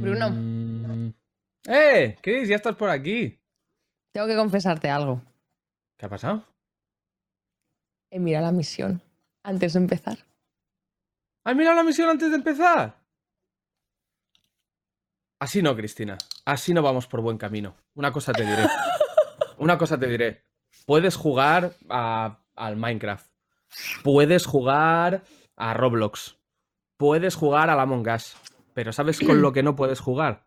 Bruno. Mm. ¡Eh! Chris, ya estás por aquí. Tengo que confesarte algo. ¿Qué ha pasado? He mirado la misión antes de empezar. ¿Has mirado la misión antes de empezar? Así no, Cristina. Así no vamos por buen camino. Una cosa te diré. Una cosa te diré. Puedes jugar a- al Minecraft. Puedes jugar a Roblox. Puedes jugar al Among Us. Pero ¿sabes con lo que no puedes jugar?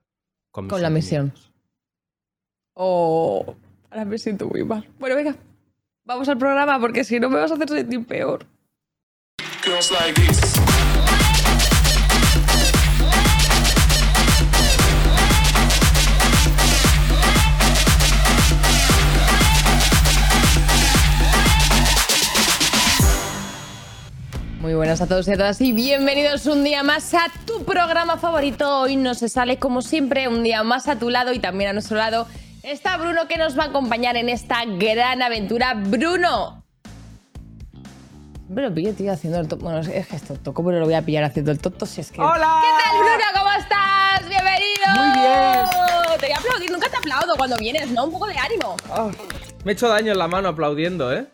Con la misión. sentimientos. Oh, ahora me siento muy mal. Bueno, venga, vamos al programa porque si no me vas a hacer sentir peor. Muy buenas a todos y a todas y bienvenidos un día más a tu programa favorito. Hoy no se sale como siempre, un día más a tu lado y también a nuestro lado está Bruno que nos va a acompañar en esta gran aventura. Bruno. Pero lo pillo, tío, haciendo el tonto. Bueno, es que esto toco, pero lo voy a pillar haciendo el tonto si es que... ¡Hola! ¿Qué tal, Bruno? ¿Cómo estás? ¡Bienvenido! Muy bien. Te voy a aplaudir. Nunca te aplaudo cuando vienes, ¿no? Un poco de ánimo. Ah, me he hecho daño en la mano aplaudiendo, ¿eh?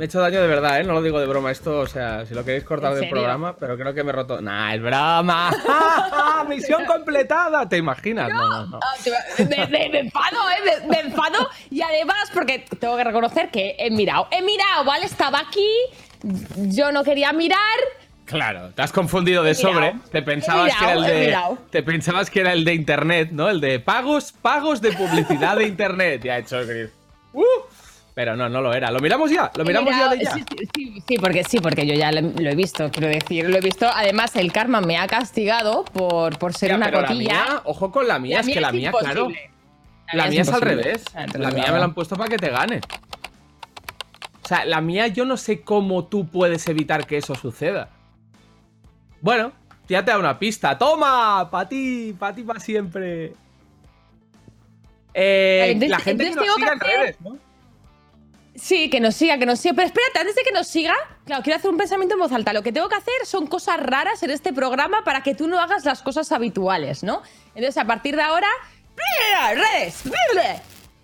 Me he hecho daño de verdad, ¿eh? No lo digo de broma. Esto, o sea, si lo queréis cortar ¿En del programa, pero creo que me he roto. Nah, es broma. Misión completada. ¿Te imaginas? No, no, no. Ah, Me, me- me enfado, ¿eh? Me, me enfado. Y además, porque tengo que reconocer que he mirado. He mirado, ¿vale? Estaba aquí. Yo no quería mirar. Claro, te has confundido de sobre. Te pensabas que era el de. Te pensabas que era el de internet, ¿no? El de pagos, pagos de publicidad de internet. Ya he hecho Chris. ¡Uh! Pero no, no lo era. ¿Lo miramos ya? ¿Lo miramos ya de ya? Sí, sí, sí, porque sí, porque yo ya lo, lo he visto, quiero decir, lo he visto. Además, el karma me ha castigado por, por ser Ya, una pero la cotilla. mía, ojo con la mía, La es mía que la es mía, claro. La mía es al revés. La mía me la han puesto para que te gane. O sea, la mía yo no sé cómo tú puedes evitar que eso suceda. Bueno, ya te da una pista. ¡Toma! ¡Para ti! ¡Para ti para siempre! Eh, entonces- la gente que nos en redes, ¿no? Sí, que nos siga, que nos siga. Pero espérate, antes de que nos siga, claro, quiero hacer un pensamiento en voz alta. Lo que tengo que hacer son cosas raras en este programa para que tú no hagas las cosas habituales, ¿no? Entonces, a partir de ahora, redes,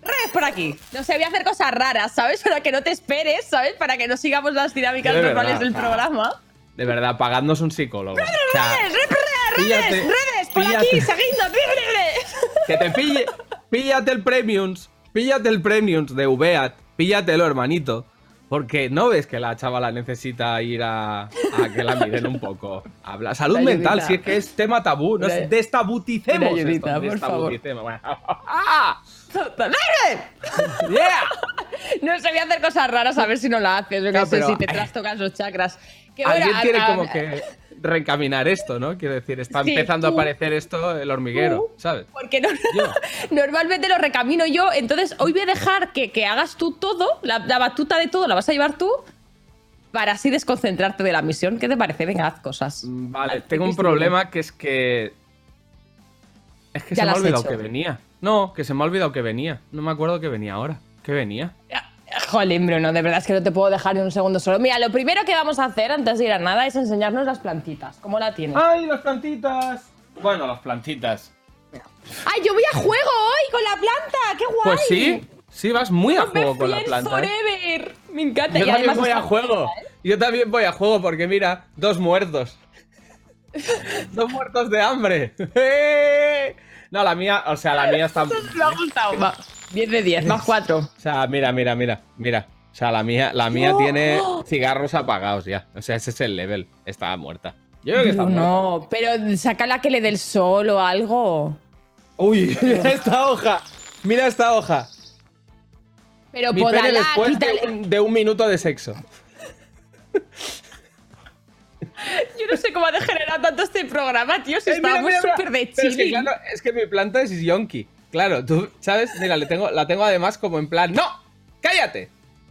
redes por aquí. No sé, voy a hacer cosas raras, ¿sabes? Para que no te esperes, ¿sabes? Para que no sigamos las dinámicas De normales verdad. del programa. De verdad, pagadnos un psicólogo. O sea, Redes, redes, píllate- redes, redes, por píllate- aquí, seguidnos, redes. Que te pille. Píllate el Premiums. Píllate el Premiums de Ubeat. Píllatelo, hermanito. Porque no ves que la chavala necesita ir a, a que la miren un poco. Habla. Salud mental, si es que es tema tabú. No Una- es- destabuticemos ayudita, esto. por favor. destabuticemos. Bueno. ¡Ah! ¡Yeah! No sé, voy a hacer cosas raras a ver si no la haces. Yo No, sé, si te trastocas los chakras. Que Alguien tiene como que reencaminar esto, ¿no? Quiero decir, está Sí, empezando a tú. aparecer esto el hormiguero, ¿sabes? Porque no- normalmente lo recamino yo. Entonces, hoy voy a dejar que, que hagas tú todo, la, la batuta de todo la vas a llevar tú, para así desconcentrarte de la misión. ¿Qué te parece? Venga, haz cosas. Mm, Vale, Haz- tengo un problema que es que. Es que Ya se me ha olvidado hecho. que venía. No, que se me ha olvidado que venía. No me acuerdo que venía ahora. ¿Qué venía? Jolín, Bruno, de verdad es que no te puedo dejar ni un segundo solo. Mira, lo primero que vamos a hacer antes de ir a nada es enseñarnos las plantitas. ¿Cómo la tienes? ¡Ay, las plantitas! Bueno, las plantitas. ¡Ay, yo voy a juego hoy con la planta! ¡Qué guay! Pues sí, sí, vas muy a juego con la planta. ¿eh? Forever. Me encanta. Yo y también voy a juego. Yo también voy a juego porque mira, dos muertos. dos muertos de hambre. No, la mía, o sea, la mía está. O Me ha gustado. Va. 10 de 10, más 4. sea, mira, mira, mira, mira. O sea, la mía, la mía No. tiene cigarros apagados ya. O sea, ese es el level. Estaba muerta. Yo creo que está muerta. No, pero sácala que le dé el sol o algo. Uy, mira esta hoja. Mira esta hoja. Pero Mi pene podala, después de un, de un minuto de sexo. Yo no sé cómo ha degenerado tanto este programa, tío. Si Eh, estábamos súper de Pero es que, claro, es que mi planta es yonki. Claro, tú, ¿sabes? Mira, le tengo, la tengo además como en plan. ¡No! ¡Cállate!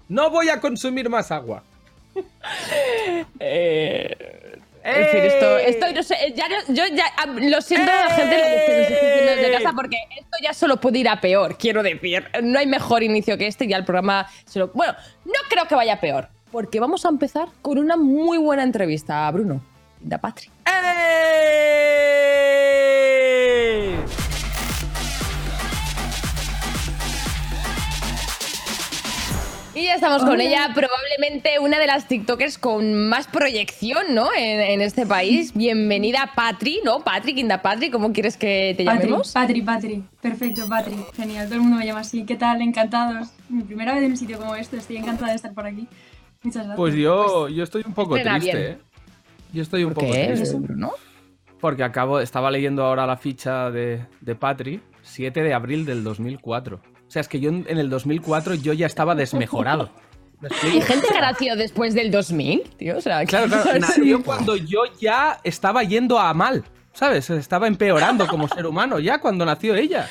No voy a consumir más agua. Eh, En fin, esto, esto no sé, ya no- yo ya ah, lo siento a la gente esté escuchando desde casa porque esto ya solo puede ir a peor, quiero decir. No hay mejor inicio que este y ya el programa se lo... Bueno, no creo que vaya a peor. Porque vamos a empezar con una muy buena entrevista a Bruno, da Patri. ¡Eh! Y ya estamos con ella, probablemente una de las TikTokers con más proyección, ¿no? En, en este país. Bienvenida, Patri, ¿no? Patri, Kinda Patri, ¿cómo quieres que te Patri, llamemos? Patri, Patri. Perfecto, Patri. Genial, todo el mundo me llama así. ¿Qué tal? Encantados. Mi primera vez en un sitio como este, estoy encantada de estar por aquí. Muchas gracias. Pues yo, yo estoy un poco triste. ¿eh? Yo estoy un ¿Por poco qué, triste. Bruno? Porque acabo, estaba leyendo ahora la ficha de, de Patri, 7 de abril del 2004. O sea, es que yo en en el 2004 yo ya estaba desmejorado. Hay gente que nació después del 2000, tío. O sea, Claro, claro, nació cuando yo ya estaba yendo a mal, ¿sabes? Estaba empeorando como ser humano ya cuando nació ella.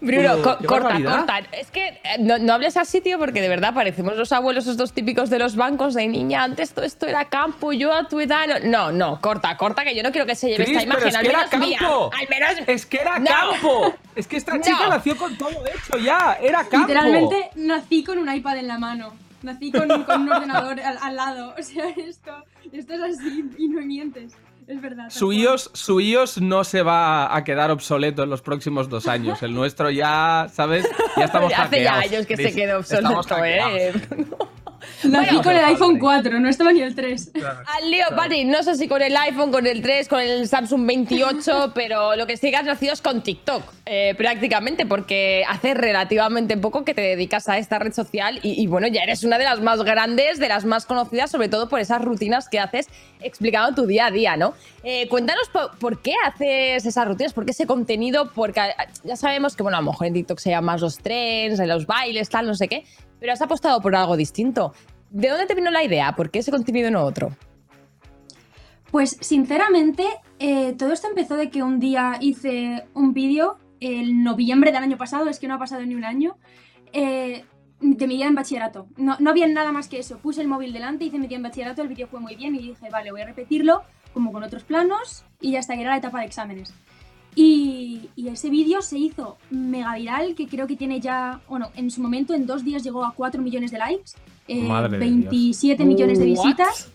Bruno, co- corta, barbaridad. corta. Es que eh, no, no hables así, tío, porque de verdad parecemos los abuelos estos típicos de los bancos de niña. Antes todo esto era campo, yo a tu edad. No, no, no, corta, corta, que yo no quiero que se lleve Cris, esta imagen. es al que era menos mía. campo. Al menos. Es que era No. campo. Es que esta chica No. nació con todo hecho ya. Era campo. Literalmente nací con un iPad en la mano. Nací con, con un ordenador al, al lado. O sea, esto, esto es así y no mientes. Es verdad. Su iOS, su iOS no se va a quedar obsoleto en los próximos dos años. El nuestro ya, ¿sabes? Ya estamos Hace ya años que se quedó obsoleto, ¿eh? Nací Bueno, con el iPhone Patri. 4, no estaba ni el 3. Al lío, Pati, no sé si con el iPhone, con el 3, con el Samsung 28, pero lo que sí que has nacido es con TikTok, eh, prácticamente, porque hace relativamente poco que te dedicas a esta red social y, y, bueno, ya eres una de las más grandes, de las más conocidas, sobre todo por esas rutinas que haces explicando tu día a día, ¿no? Eh, cuéntanos por, qué haces esas rutinas, por qué ese contenido, porque eh, ya sabemos que, bueno, a lo mejor en TikTok se llaman más los trends, los bailes, tal, no sé qué, pero has apostado por algo distinto. ¿De dónde te vino la idea? ¿Por qué ese contenido no otro? Pues sinceramente, eh, todo esto empezó de que un día hice un vídeo, el noviembre del año pasado, es que no ha pasado ni un año, eh, de mi día en bachillerato. No, no había nada más que eso. Puse el móvil delante, hice mi día en bachillerato, el vídeo fue muy bien y dije, vale, voy a repetirlo como con otros planos y hasta que era la etapa de exámenes. Y, y ese vídeo se hizo mega viral, que creo que tiene ya, bueno, en su momento en dos días llegó a 4 millones de likes, eh, Madre de 27 millones de What? visitas.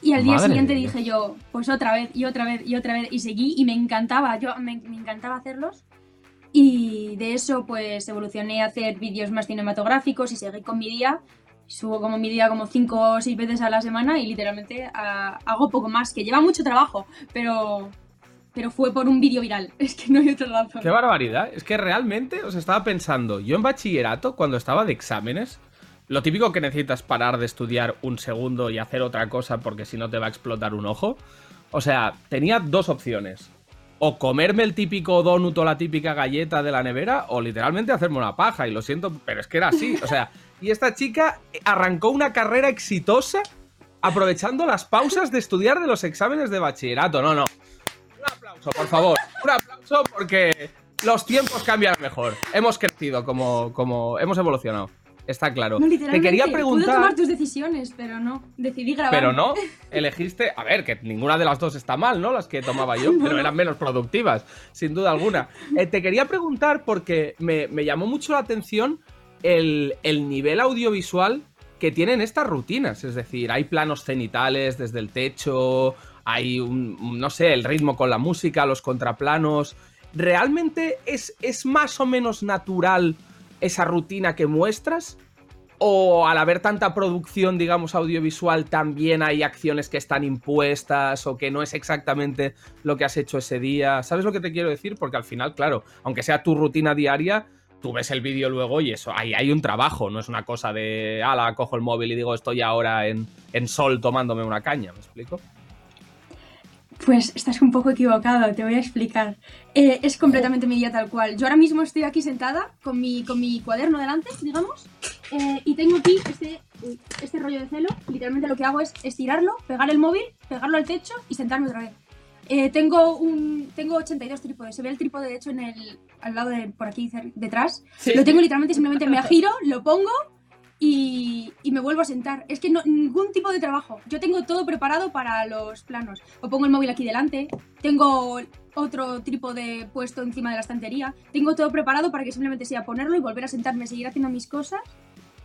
Y al día Madre siguiente dije yo, pues otra vez y otra vez y otra vez y seguí y me encantaba, yo me, me encantaba hacerlos. Y de eso pues evolucioné a hacer vídeos más cinematográficos y seguí con mi día. Subo como mi día como 5 o 6 veces a la semana y literalmente ah, hago poco más, que lleva mucho trabajo, pero, pero fue por un vídeo viral. Es que no hay otra razón. Qué barbaridad. Es que realmente os estaba pensando, yo en bachillerato, cuando estaba de exámenes, lo típico que necesitas parar de estudiar un segundo y hacer otra cosa porque si no te va a explotar un ojo. O sea, tenía dos opciones. O comerme el típico donut o la típica galleta de la nevera, o literalmente hacerme una paja. Y lo siento, pero es que era así. O sea, y esta chica arrancó una carrera exitosa aprovechando las pausas de estudiar de los exámenes de bachillerato. No, no. Un aplauso, por favor. Un aplauso porque los tiempos cambian mejor. Hemos crecido como, como hemos evolucionado. Está claro. No, Te quería pude preguntar, tomar tus decisiones, pero no. Decidí grabar. pero no, elegiste, a ver, que ninguna de las dos está mal, ¿no? Las que tomaba yo, pero eran menos productivas, sin duda alguna. Eh, te quería preguntar porque me, me llamó mucho la atención el, el nivel audiovisual que tienen estas rutinas. Es decir, hay planos cenitales desde el techo, hay un, no sé, el ritmo con la música, los contraplanos. ¿Realmente es, es más o menos natural esa rutina que muestras? ¿O al haber tanta producción, digamos, audiovisual, también hay acciones que están impuestas o que no es exactamente lo que has hecho ese día? ¿Sabes lo que te quiero decir? Porque al final, claro, aunque sea tu rutina diaria, tú ves el vídeo luego y eso, ahí hay un trabajo, no es una cosa de, ala, cojo el móvil y digo, estoy ahora en, en sol tomándome una caña, ¿me explico? Pues estás un poco equivocado, te voy a explicar. Eh, es completamente mi día tal cual. Yo ahora mismo estoy aquí sentada con mi, con mi cuaderno delante, digamos, eh, y tengo aquí este, este rollo de celo. Literalmente lo que hago es estirarlo, pegar el móvil, pegarlo al techo y sentarme otra vez. Eh, tengo un tengo 82 trípodes. Se ve el trípode de hecho en el al lado de por aquí detrás. Sí. Lo tengo literalmente simplemente me giro, lo pongo y, y me vuelvo a sentar. Es que no ningún tipo de trabajo. Yo tengo todo preparado para los planos. O pongo el móvil aquí delante, tengo otro trípode puesto encima de la estantería. Tengo todo preparado para que simplemente sea ponerlo y volver a sentarme, seguir haciendo mis cosas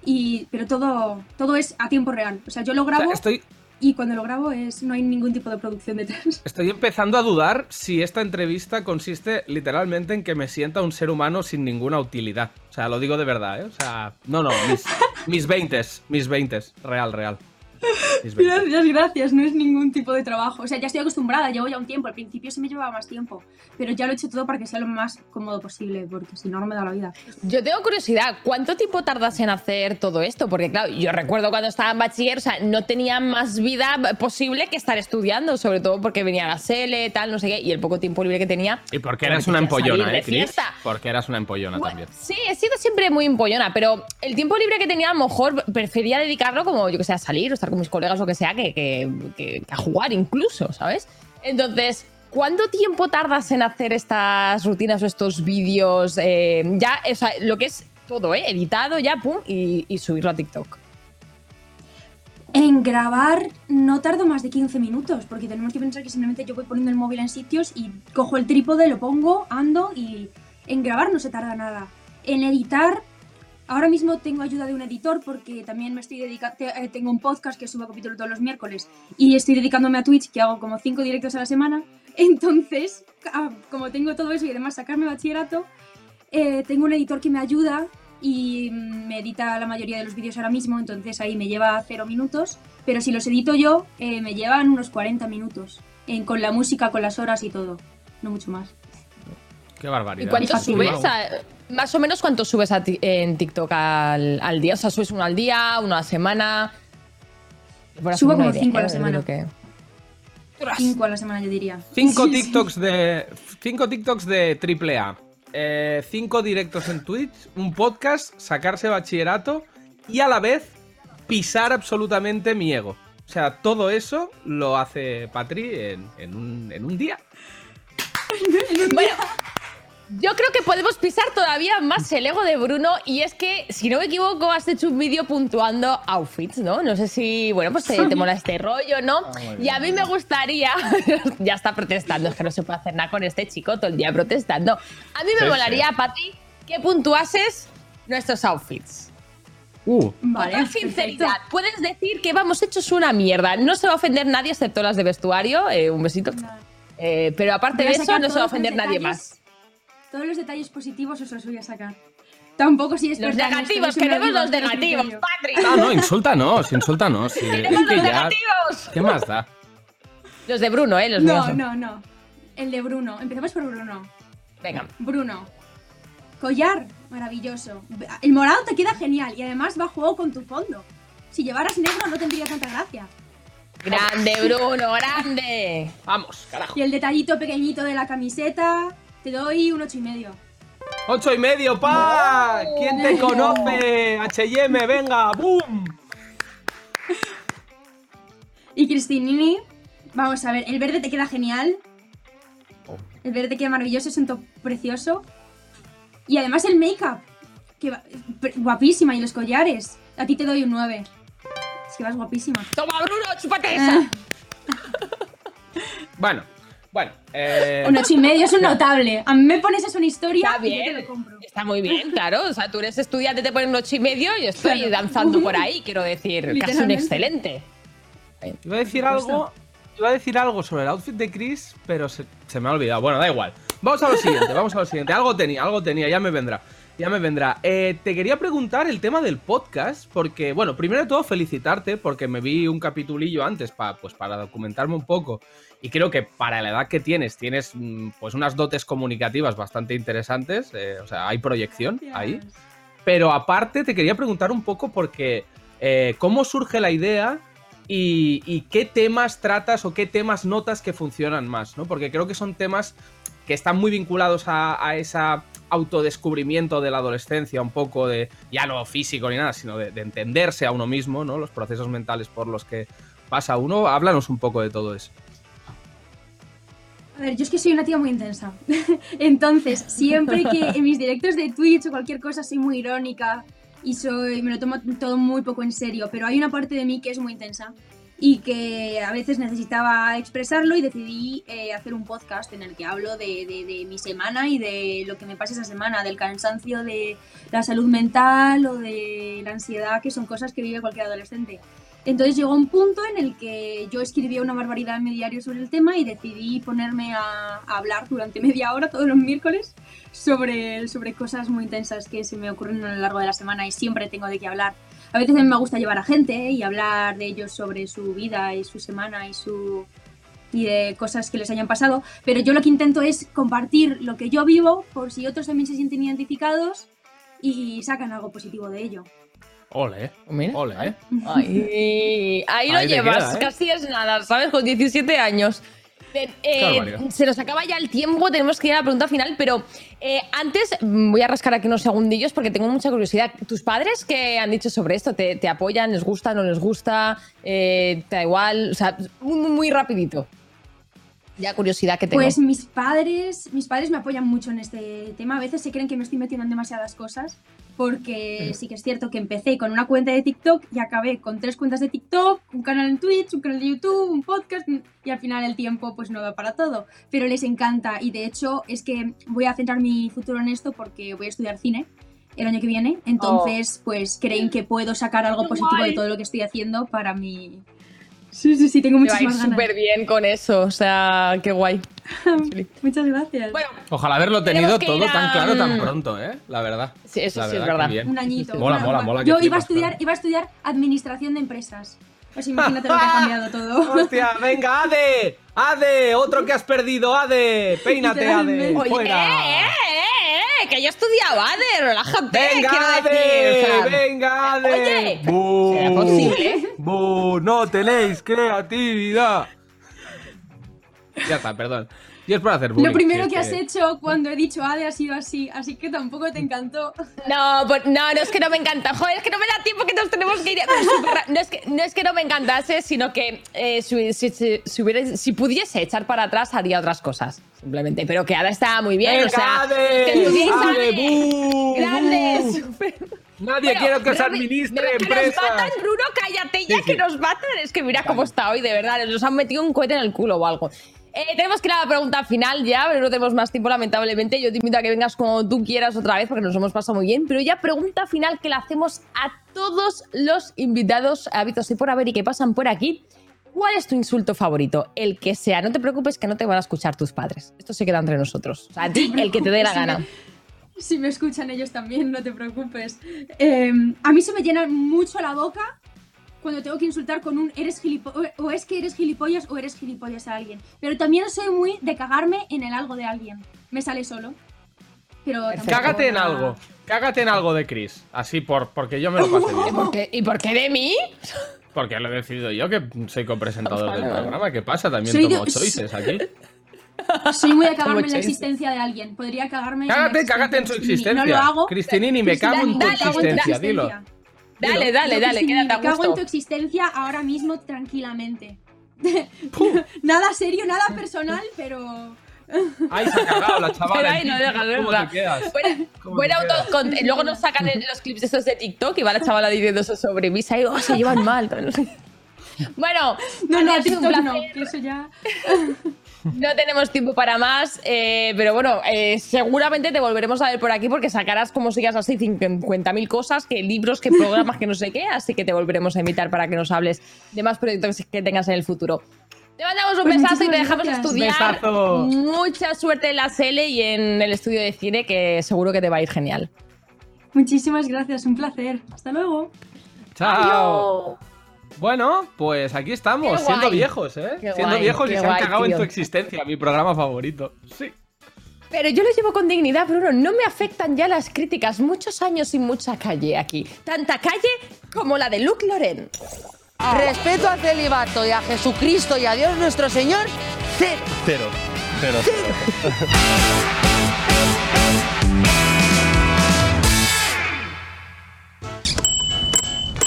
y, pero todo, todo es a tiempo real. O sea, yo lo O sea, grabo estoy, y cuando lo grabo es no hay ningún tipo de producción detrás. estoy empezando a dudar si esta entrevista consiste literalmente en que me sienta un ser humano sin ninguna utilidad. O sea, lo digo de verdad, ¿eh? O sea, no, no, mis, mis 20, mis 20, real, real. Mis 20. Gracias, gracias, no es ningún tipo de trabajo. O sea, ya estoy acostumbrada, llevo ya un tiempo. Al principio se me llevaba más tiempo, pero ya lo he hecho todo para que sea lo más cómodo posible, porque si no, no me da la vida. Yo tengo curiosidad, ¿cuánto tiempo tardas en hacer todo esto? Porque claro, yo recuerdo cuando estaba en bachiller, o sea, no tenía más vida posible que estar estudiando, sobre todo porque venía la SELE, tal, no sé qué, y el poco tiempo libre que tenía. Y porque eras una empollona, salir ¿eh, fiesta. Porque eras una empollona Bueno, también. Sí, he sido siempre muy empollona, pero el tiempo libre que tenía a lo mejor prefería dedicarlo como, yo que sé, a salir o con mis colegas o que sea, que, que- que- a jugar incluso, ¿sabes? Entonces, ¿cuánto tiempo tardas en hacer estas rutinas o estos vídeos? eh, ya, o sea, lo que es todo, ¿eh? Editado ya, pum, y subirlo a TikTok. En grabar no tardo más de 15 minutos, porque tenemos que pensar que simplemente yo voy poniendo el móvil en sitios y cojo el trípode, lo pongo, ando y en grabar no se tarda nada. En editar, ahora mismo tengo ayuda de un editor porque también me estoy dedicando, tengo un podcast que subo capítulo todos los miércoles y estoy dedicándome a Twitch que hago como 5 directos a la semana. Entonces, como tengo todo eso y además sacarme bachillerato, eh, tengo un editor que me ayuda y mm, me edita la mayoría de los vídeos ahora mismo, entonces ahí me lleva cero minutos, pero si los edito yo, eh, me llevan unos 40 minutos, en- con la música, con las horas y todo, no mucho más. Qué barbaridad. ¿Y cuánto subes? a- más o menos cuánto subes a ti- en TikTok al, al día? O sea, ¿subes uno al día, uno a la semana? Subo como idea, cinco a la ¿eh? semana. que- Cinco a la semana yo diría. Cinco Sí, sí. TikToks de. Cinco TikToks de triple A. Eh, cinco directos en Twitch, un podcast, sacarse bachillerato y a la vez pisar absolutamente mi ego. O sea, todo eso lo hace Patri en, en un, en un día. Bueno, yo creo que podemos pisar todavía más el ego de Bruno y es que, si no me equivoco, has hecho un vídeo puntuando outfits, ¿no? No sé si, bueno, pues te, te mola este rollo, ¿no? Ah, y bien, a mí me gustaría, ya está protestando, es que no se puede hacer nada con este chico todo el día protestando. A mí me Sí, molaría, sí. Pati, que puntuases nuestros outfits. Uh, Vale, Con perfecto. sinceridad, puedes decir que vamos hechos una mierda. No se va a ofender nadie excepto las de vestuario. eh, un besito. Eh, pero aparte de eso, no se va a ofender nadie más. Todos los detalles positivos os los voy a sacar. Tampoco si es Los verdad, negativos, queremos los negativos, criterio. Patri. no, no, insúltanos, insúltanos. sí. ¡Queremos los ya. negativos! ¿Qué más da? Los de Bruno, ¿eh? Los míos. No, no, no. El de Bruno. Empezamos por Bruno. Venga. Bruno. Collar, maravilloso. El morado te queda genial y además va a juego con tu fondo. Si llevaras negro no tendría tanta gracia. Grande, Bruno, grande. Vamos, carajo. Y el detallito pequeñito de la camiseta, te doy un ocho y medio. ¡Ocho y medio, pa! ¿Quién te conoce? HM, venga, ¡boom! Y Cristinini, vamos a ver, el verde te queda genial. El verde te queda maravilloso, es un top precioso. Y además el make-up, que va- pre- guapísima, y los collares. A ti te doy un 9. Es que vas guapísima. Toma, Bruno, chúpate esa. Bueno, bueno. Eh, Un ocho y medio es un notable. A mí me pones eso en historia Está y yo te bien. lo compro. Está muy bien, claro. O sea, tú eres estudiante, te ponen un ocho y medio y yo estoy Claro. danzando por ahí, quiero decir. Casi un excelente. Iba a decir algo. Iba a decir algo sobre el outfit de Chris, pero se, se me ha olvidado. Bueno, da igual. Vamos a lo siguiente, vamos a lo siguiente. Algo tenía, algo tenía, ya me vendrá. Ya me vendrá. Eh, te quería preguntar el tema del podcast, porque, bueno, primero de todo felicitarte, porque me vi un capitulillo antes pa- pues, para documentarme un poco. Y creo que para la edad que tienes, tienes mm, pues unas dotes comunicativas bastante interesantes. eh, o sea, hay proyección ahí. Pero aparte te quería preguntar un poco porque eh, cómo surge la idea y, y qué temas tratas o qué temas notas que funcionan más, ¿no? Porque creo que son temas que están muy vinculados a, a ese autodescubrimiento de la adolescencia, un poco de, ya no físico ni nada, sino de, de entenderse a uno mismo, ¿no? Los procesos mentales por los que pasa uno. Háblanos un poco de todo eso. A ver, yo es que soy una tía muy intensa. Entonces, siempre que en mis directos de Twitch o cualquier cosa soy muy irónica y soy me lo tomo todo muy poco en serio, pero hay una parte de mí que es muy intensa. Y que a veces necesitaba expresarlo y decidí eh, hacer un podcast en el que hablo de, de- de mi semana y de lo que me pasa esa semana, del cansancio, de la salud mental o de la ansiedad, que son cosas que vive cualquier adolescente. Entonces llegó un punto en el que yo escribía una barbaridad en mi diario sobre el tema y decidí ponerme a, a hablar durante media hora todos los miércoles sobre, sobre cosas muy intensas que se me ocurren a lo largo de la semana y siempre tengo de qué hablar. A veces a mí me gusta llevar a gente y hablar de ellos sobre su vida y su semana y su y de cosas que les hayan pasado, pero yo lo que intento es compartir lo que yo vivo por si otros también se sienten identificados y sacan algo positivo de ello. Ole, Mira. ole, ¿eh? Ahí lo Ahí te llevas, queda, ¿eh? casi es nada, ¿sabes? Con 17 años. Eh, se nos acaba ya el tiempo, tenemos que ir a la pregunta final, pero eh, antes mm, voy a rascar aquí unos segundillos porque tengo mucha curiosidad. ¿Tus padres qué han dicho sobre esto? ¿Te, te apoyan? ¿Les gusta? ¿No les gusta? Eh, ¿Te da igual? O sea, muy, muy, muy rapidito. Ya curiosidad que tengo. Pues mis padres, mis padres me apoyan mucho en este tema. A veces se creen que me estoy metiendo en demasiadas cosas, porque sí que es cierto que empecé con una cuenta de TikTok y acabé con tres cuentas de TikTok, un canal en Twitch, un canal de YouTube, un podcast y al final el tiempo pues no da para todo. Pero les encanta y de hecho es que voy a centrar mi futuro en esto porque voy a estudiar cine el año que viene. Entonces pues creen que puedo sacar algo positivo de todo lo que estoy haciendo para mi... Sí, sí, sí, tengo muchísimas ganas. súper bien con eso, o sea, qué guay. Muchas gracias. Bueno, Ojalá haberlo tenido todo a- tan claro tan pronto, ¿eh? La verdad. Sí, eso La sí es verdad. bien. Un añito. Mola, mola, mola. Yo iba a estudiar, claro. iba a estudiar administración de empresas. Pues imagínate lo que ha cambiado todo. Hostia, venga, Ade, Ade, otro que has perdido, Ade, peínate, Ade, fuera. eh, eh, eh, que yo he estudiado ADE, relájate, Venga, Ade, decir. o sea, venga, Ade. Oye, ¿será posible? No tenéis creatividad. Ya está, perdón. Y es por hacer bullying. Lo primero que has hecho cuando he dicho ADE ha sido así, así que tampoco te encantó. No, pues, no, no es que no me encanta. Joder, es que no me da tiempo que nos tenemos que ir. No es que no, es que no me encantase, sino que eh, si, si- si- si hubiera- si pudiese echar para atrás, haría otras cosas. Simplemente. Pero que ahora está muy bien. Venga, o sea, Ade, que Ade, Grande, bu. Nadie Bueno, quiere que os administre de- Que nos matan, Bruno, cállate ya Sí, que sí. nos matan. Es que mira cómo está hoy, de verdad. Nos han metido un cohete en el culo o algo. Eh, tenemos que ir a la pregunta final ya, pero no tenemos más tiempo, lamentablemente. Yo te invito a que vengas como tú quieras otra vez, porque nos hemos pasado muy bien. Pero ya pregunta final que la hacemos a todos los invitados hábitos y por haber y que pasan por aquí. ¿Cuál es tu insulto favorito? El que sea. No te preocupes que no te van a escuchar tus padres. Esto se queda entre nosotros. O sea, a ti, el que te dé la Sí, me- gana. Si me escuchan ellos también, no te preocupes. Eh, a mí se me llena mucho la boca cuando tengo que insultar con un eres gilipollas, o es que eres gilipollas o eres gilipollas a alguien. Pero también soy muy de cagarme en el algo de alguien. Me sale solo. Pero Cágate en algo. Cágate en algo de Chris. Así por, porque yo me lo pasé ¿Y bien. por qué, ¿y por qué de mí? Porque lo he decidido yo, que soy copresentador del programa. ¿Qué pasa? También Soy tomo de- choices aquí. Soy muy de cagarme en la existencia de alguien. Podría cagarme en la Cágate, existencia cágate en su existencia. No lo hago. Cristinini, me cago en tu Dale, cago en tu existencia, dilo. Dale, dale, dale, quédate a me cago en gusto. tu existencia ahora mismo tranquilamente. nada serio, nada personal, pero... Ahí se ha cagado la chavala. Pero ahí no dejas ¿Cómo verla. te quedas? Buena, ¿Cómo buena te quedas? auto- con- luego nos sacan los clips estos de TikTok y va la chavala diciendo eso sobre Visa y oh, se llevan mal. Bueno, No, no, TikTok no, placer. que eso ya... No tenemos tiempo para más, eh, pero bueno, eh, seguramente te volveremos a ver por aquí porque sacarás, como sigas así, 50.000 cosas, que libros, que programas, que no sé qué, así que te volveremos a invitar para que nos hables de más proyectos que tengas en el futuro. Te mandamos un Pues besazo y te dejamos gracias. estudiar. Besazo. Mucha suerte en la SL y en el estudio de cine, que seguro que te va a ir genial. Muchísimas gracias, un placer. Hasta luego. Chao. Bueno, pues aquí estamos, siendo viejos, ¿eh? Qué siendo guay, viejos y se han cagado en tu existencia, mi programa favorito. Sí. Pero yo lo llevo con dignidad, Bruno. No me afectan ya las críticas. Muchos años y mucha calle aquí. Tanta calle como la de Luke Loren. Respeto al celibato y a Jesucristo y a Dios nuestro Señor, cero. Cero. Cero, cero.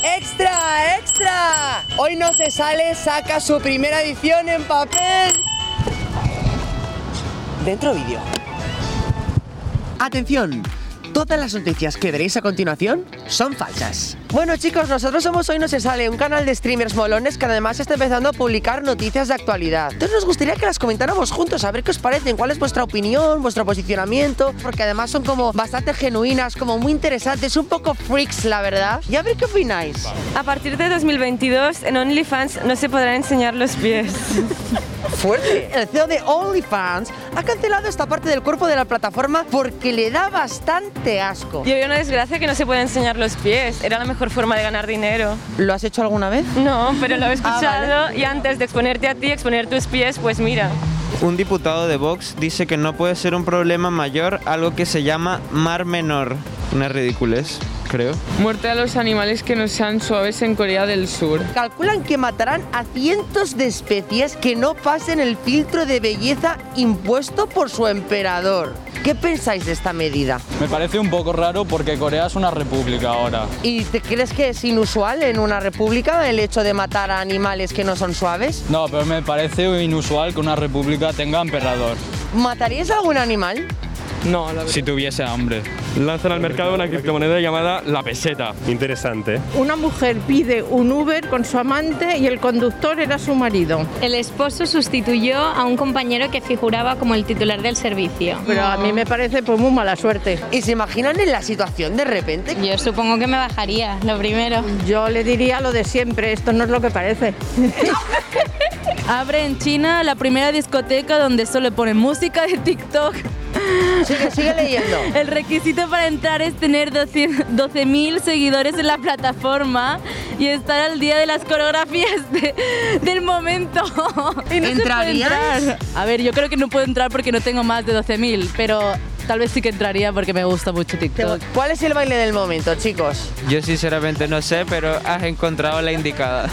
¡Extra, extra! Hoy no se sale, saca su primera edición en papel. Dentro vídeo. Atención, todas las noticias que veréis a continuación son falsas. Bueno chicos, nosotros somos Hoy No Se Sale, un canal de streamers molones que además está empezando a publicar noticias de actualidad. Entonces nos gustaría que las comentáramos juntos, a ver qué os parecen, cuál es vuestra opinión, vuestro posicionamiento, porque además son como bastante genuinas, como muy interesantes, un poco freaks, la verdad. Y a ver qué opináis. A partir de 2022, en OnlyFans no se podrán enseñar los pies. Fuerte. El CEO de OnlyFans ha cancelado esta parte del cuerpo de la plataforma porque le da bastante asco. Y había una desgracia que no se puede enseñar los pies. Era la mejor forma de ganar dinero. ¿Lo has hecho alguna vez? No, pero lo he Ah, escuchado y antes de exponerte a ti, exponer tus pies, pues mira. Un diputado de Vox dice que no puede ser un problema mayor algo que se llama mar menor. Una ridiculez, creo. Muerte a los animales que no sean suaves en Corea del Sur. Calculan que matarán a cientos de especies que no pasen el filtro de belleza impuesto por su emperador. ¿Qué pensáis de esta medida? Me parece un poco raro porque Corea es una república ahora. ¿Y te crees que es inusual en una república el hecho de matar a animales que no son suaves? No, pero me parece inusual que una república tenga emperador. ¿Mataríais a algún animal? No, la verdad. Si tuviese hambre. Lanzan al mercado una criptomoneda llamada la peseta. Interesante. Una mujer pide un Uber con su amante y el conductor era su marido. El esposo sustituyó a un compañero que figuraba como el titular del servicio. Pero a mí me parece pues muy mala suerte. ¿Y se imaginan en la situación de repente? Yo supongo que me bajaría, lo primero. Yo le diría lo de siempre, esto no es lo que parece. Abre en China la primera discoteca donde solo ponen música de TikTok. Sigue, sigue leyendo. El requisito para entrar es tener 12.000 seguidores en la plataforma y estar al día de las coreografías de- del momento. Y no ¿Entrarías? entrar. A ver, yo creo que no puedo entrar porque no tengo más de 12.000, pero tal vez sí que entraría porque me gusta mucho TikTok. ¿Cuál es el baile del momento, chicos? Yo sinceramente no sé, pero has encontrado la indicada.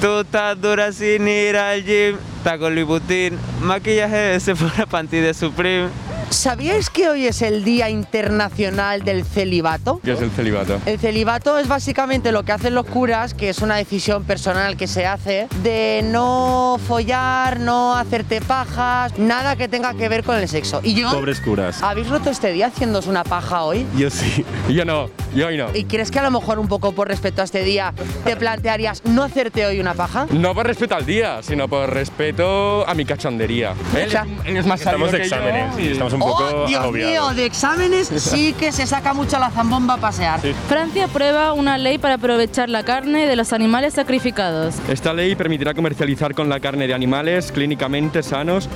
Tú estás dura sin ir al gym, está con Louis Vuitton, maquillaje de Sephora, panty de Supreme. ¿Sabíais que hoy es el Día Internacional del Celibato? ¿Qué es el celibato? El celibato es básicamente lo que hacen los curas, que es una decisión personal que se hace de no follar, no hacerte pajas, nada que tenga que ver con el sexo. Y yo, Pobres curas. ¿habéis roto este día haciéndoos una paja hoy? Yo sí. Yo no. Yo hoy no. ¿Y crees que a lo mejor un poco por respeto a este día te plantearías no hacerte hoy una paja? No por respeto al día, sino por respeto a mi cachondería. Él, sea, él es más estamos de que yo exámenes, y- estamos un poco ¡Oh, Dios mío! De exámenes sí que se saca mucho la zambomba a pasear. Francia aprueba una ley para aprovechar la carne de los animales sacrificados. Esta ley permitirá comercializar con la carne de animales clínicamente sanos,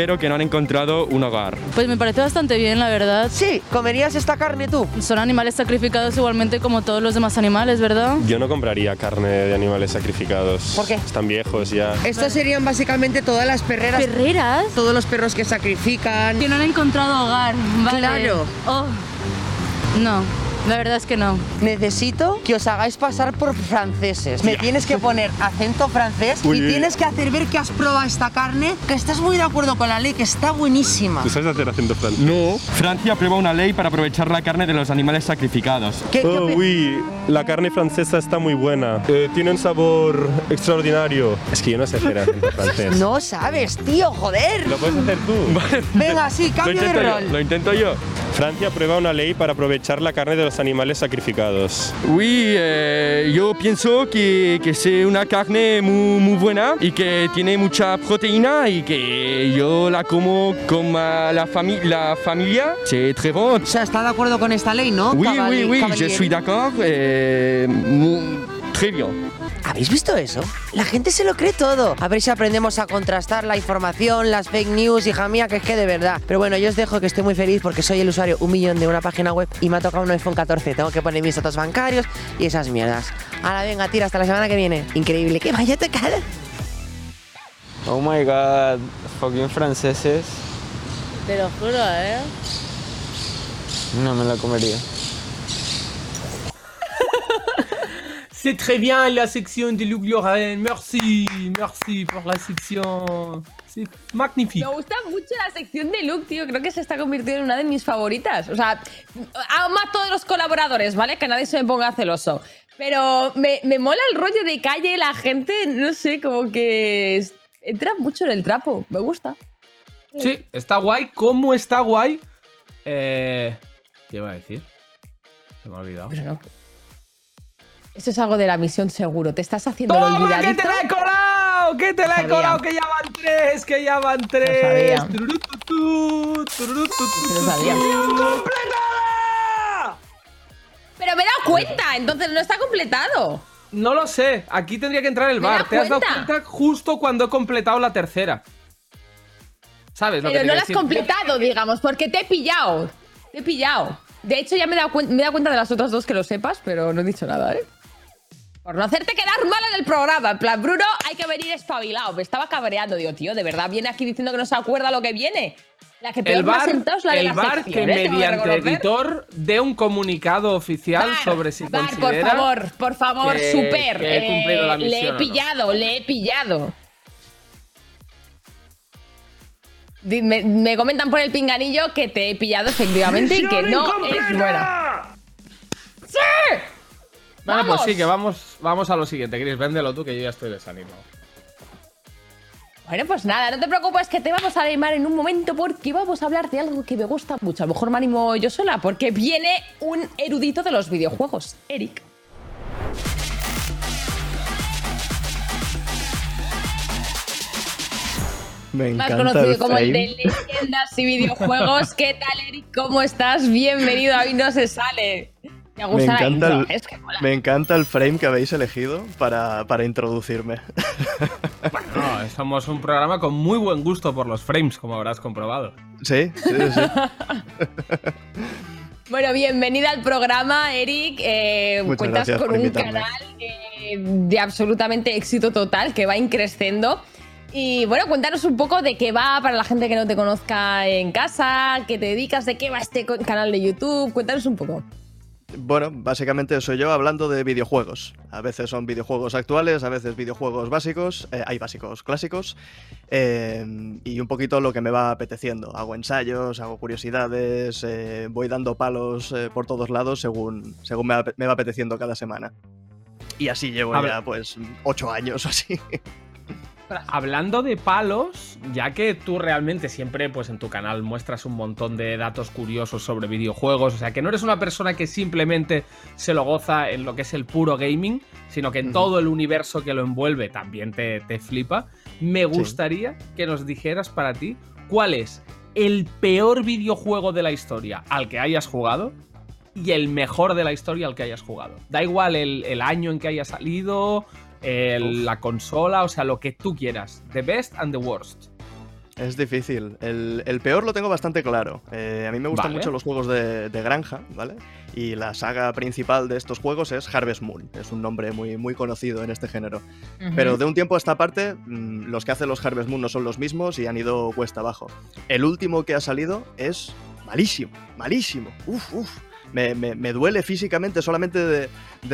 pero que no han encontrado un hogar. Pues me parece bastante bien, la verdad. Sí, ¿comerías esta carne tú? Son animales sacrificados igualmente como todos los demás animales, ¿verdad? Yo no compraría carne de animales sacrificados. ¿Por qué? Están viejos ya. Estas serían básicamente todas las perreras. ¿Perreras? Todos los perros que sacrifican. Que no han encontrado hogar. Vale. Claro. Oh. No, la verdad es que no. Necesito que os hagáis pasar por franceses. Me tienes que poner acento francés Uy, y tienes que hacer ver que has probado esta carne, que estás muy de acuerdo con la ley, que está buenísima. sabes hacer acento francés? No. Francia aprueba una ley para aprovechar la carne de los animales sacrificados. ¿Qué- qué Oh, opi- uy, la carne francesa está muy buena. Eh, tiene un sabor extraordinario. Es que yo no sé hacer acento francés. No sabes, tío, joder. ¿Lo puedes hacer tú? Venga, sí, Lo cambio de intento yo. rol. Lo intento yo. Francia aprueba una ley para aprovechar la carne de los animales sacrificados. Oui, eh, yo pienso que, que es una carne muy, muy buena y que tiene mucha proteína y que yo la como con la, fami- la familia. C'est très bon. O sea, ¿está de acuerdo con esta ley, no? Oui, Cabal- oui, oui, je suis d'accord. eh, muy- très bien. ¿Habéis visto eso? La gente se lo cree todo. A ver si aprendemos a contrastar la información, las fake news, hija mía, que es que de verdad. Pero bueno, yo os dejo que estoy muy feliz porque soy el usuario un millón de una página web y me ha tocado un iPhone 14. Tengo que poner mis datos bancarios y esas mierdas. Ahora venga, tira, hasta la semana que viene. Increíble, que vaya tocada. Oh my god, fucking franceses. Te lo juro, ¿eh? No me la comería. C'est très bien la section de Luc Lorraine. Merci, merci por la sección. C'est magnifique. Me gusta mucho la sección de Luke, tío. Creo que se está convirtiendo en una de mis favoritas. O sea, amo a todos los colaboradores, ¿vale? Que nadie se me ponga celoso. Pero me, me mola el rollo de calle, la gente, no sé, como que entra mucho en el trapo. Me gusta. Sí, está guay. ¿Cómo está guay? Eh, ¿Qué iba a decir? Se me ha olvidado. Pero no. Eso es algo de la misión seguro. Te estás haciendo el ¡Toma, que olvidadito. te la he colado! ¡Que te la he colado! ¡Que ya van tres! ¡Que ya van tres! sabía. Tururututú, sabía. ¡Completada! Pero me he dado cuenta, entonces no está completado. No lo sé. Aquí tendría que entrar el bar. Te has dado cuenta. justo cuando he completado la tercera. ¿Sabes lo que Pero no lo has decir? completado, digamos, porque te he pillado. Te he pillado. De hecho, ya me he, dado me he dado cuenta de las otras dos que lo sepas, pero no he dicho nada, ¿eh? Por no hacerte quedar mal en el programa. En plan, Bruno, hay que venir espabilado. Me estaba cabreando. Digo, tío, ¿de verdad viene aquí diciendo que no se acuerda lo que viene? La que El bar, es la de el la bar sección, que ¿eh? Que mediante editor dé un comunicado oficial sobre si Bar, por considera favor, por favor, que- super. que he cumplido la eh, le misión he no. pillado, le he pillado. Me, me comentan por el pinganillo que te he pillado efectivamente y que no es buena. ¡Sí! Bueno, pues sí, que vamos, vamos a lo siguiente, Chris. Véndelo tú, que yo ya estoy desanimado. Bueno, pues nada, no te preocupes que te vamos a animar en un momento porque vamos a hablar de algo que me gusta mucho. A lo mejor me animo yo sola porque viene un erudito de los videojuegos, Eric. Me Más encanta conocido el como el de leyendas y videojuegos. ¿Qué tal, Eric? ¿Cómo estás? Bienvenido a Hoy No Se Sale. Me gusta encanta, intro, el, es que mola. me encanta el frame que habéis elegido para, para introducirme. No, somos un programa con muy buen gusto por los frames, como habrás comprobado. Sí, sí, sí. Bueno, bienvenida al programa, Eric. Eh, cuentas con por un invitarme. canal eh, de absolutamente éxito total que va increciendo. Y bueno, cuéntanos un poco de qué va para la gente que no te conozca en casa, qué te dedicas, de qué va este canal de YouTube. Cuéntanos un poco. Bueno, básicamente soy yo hablando de videojuegos. A veces son videojuegos actuales, a veces videojuegos básicos, eh, hay básicos clásicos, eh, y un poquito lo que me va apeteciendo. Hago ensayos, hago curiosidades, eh, voy dando palos eh, por todos lados según, según me, me va apeteciendo cada semana. Y así llevo ya pues ocho años o así. Hablando de palos, ya que tú realmente siempre pues en tu canal muestras un montón de datos curiosos sobre videojuegos, o sea que no eres una persona que simplemente se lo goza en lo que es el puro gaming, sino que en todo el universo que lo envuelve también te, te flipa, me gustaría que nos dijeras para ti cuál es el peor videojuego de la historia al que hayas jugado y el mejor de la historia al que hayas jugado. Da igual el, el año en que haya salido, el- la consola, o sea, lo que tú quieras. The best and the worst. Es difícil. El, el peor lo tengo bastante claro. Eh, a mí me gustan Vale. mucho los juegos de, de granja, ¿vale? Y la saga principal de estos juegos es Harvest Moon. Es un nombre muy, muy conocido en este género. Pero de un tiempo a esta parte, mm, los que hacen los Harvest Moon no son los mismos y han ido cuesta abajo. El último que ha salido es malísimo, malísimo. Uf, uf. Me, me- duele físicamente solamente de,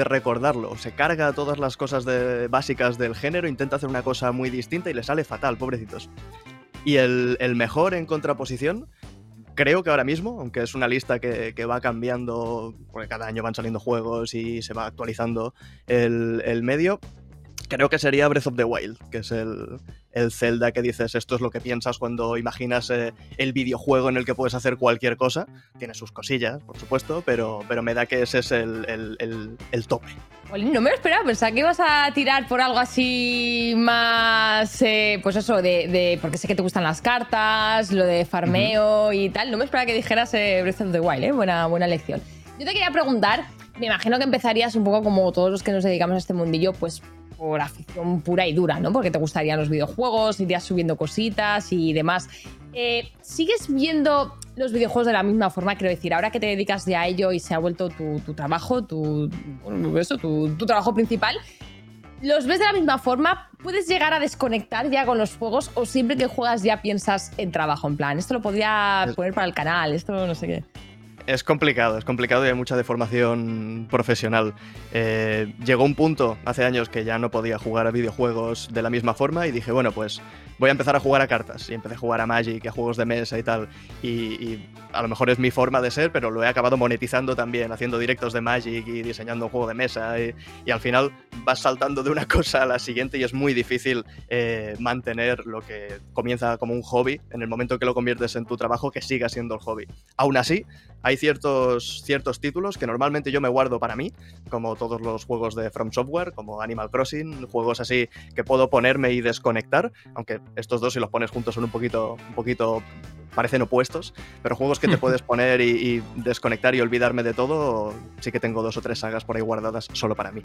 recordarlo. Se carga todas las cosas básicas del género, intenta hacer una cosa muy distinta y le sale fatal, pobrecitos. Y el, el mejor en contraposición, creo que ahora mismo, aunque es una lista que, que va cambiando, porque cada año van saliendo juegos y se va actualizando el, el medio, creo que sería Breath of the Wild, que es el, el Zelda que dices, esto es lo que piensas cuando imaginas eh, el videojuego en el que puedes hacer cualquier cosa. Tiene sus cosillas, por supuesto, pero, pero me da que ese es el, el- el- el tope. No me lo esperaba, pensaba que ibas a tirar por algo así más, eh, pues eso, de, de- porque sé que te gustan las cartas, lo de farmeo y tal. No me esperaba que dijeras eh, Breath of the Wild, ¿eh? Buena, buena lección. Yo te quería preguntar, me imagino que empezarías un poco como todos los que nos dedicamos a este mundillo, pues por afición pura y dura, ¿no? Porque te gustarían los videojuegos, irías subiendo cositas y demás. Eh, ¿Sigues viendo los videojuegos de la misma forma? Quiero decir, ahora que te dedicas ya a ello y se ha vuelto tu, tu trabajo, tu, bueno, eso, tu, tu trabajo principal, ¿los ves de la misma forma? ¿Puedes llegar a desconectar ya con los juegos o siempre que juegas ya piensas en trabajo? En plan, esto lo podría poner para el canal, esto no sé qué. Es complicado, es complicado y hay mucha deformación profesional. Eh, llegó un punto hace años que ya no podía jugar a videojuegos de la misma forma y dije, bueno, pues voy a empezar a jugar a cartas. Y empecé a jugar a Magic, a juegos de mesa y tal. Y, a lo mejor es mi forma de ser, pero lo he acabado monetizando también, haciendo directos de Magic y diseñando un juego de mesa. Y, y al final vas saltando de una cosa a la siguiente y es muy difícil eh, mantener lo que comienza como un hobby en el momento que lo conviertes en tu trabajo, que siga siendo el hobby. Aún así, hay ciertos, ciertos títulos que normalmente yo me guardo para mí, como todos los juegos de From Software, como Animal Crossing, juegos así que puedo ponerme y desconectar, aunque estos dos si los pones juntos son un poquito, un poquito parecen opuestos, pero juegos que te puedes poner y, y desconectar y olvidarme de todo, sí que tengo dos o tres sagas por ahí guardadas solo para mí.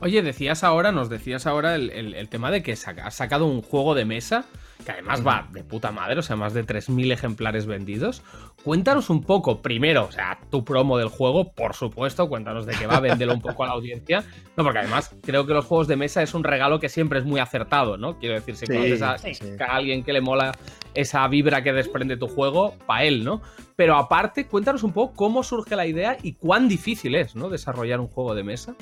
Oye, decías ahora, nos decías ahora el, el- el tema de que has sacado un juego de mesa que además va de puta madre, o sea, más de 3.000 ejemplares vendidos. Cuéntanos un poco, primero, o sea, tu promo del juego, por supuesto, cuéntanos de qué va, véndelo un poco a la audiencia. No, porque además creo que los juegos de mesa es un regalo que siempre es muy acertado, ¿no? Quiero decir, si Sí, conoces a, sí, a alguien que le mola esa vibra que desprende tu juego, para él, ¿no? Pero aparte, cuéntanos un poco cómo surge la idea y cuán difícil es, ¿no? Desarrollar un juego de mesa.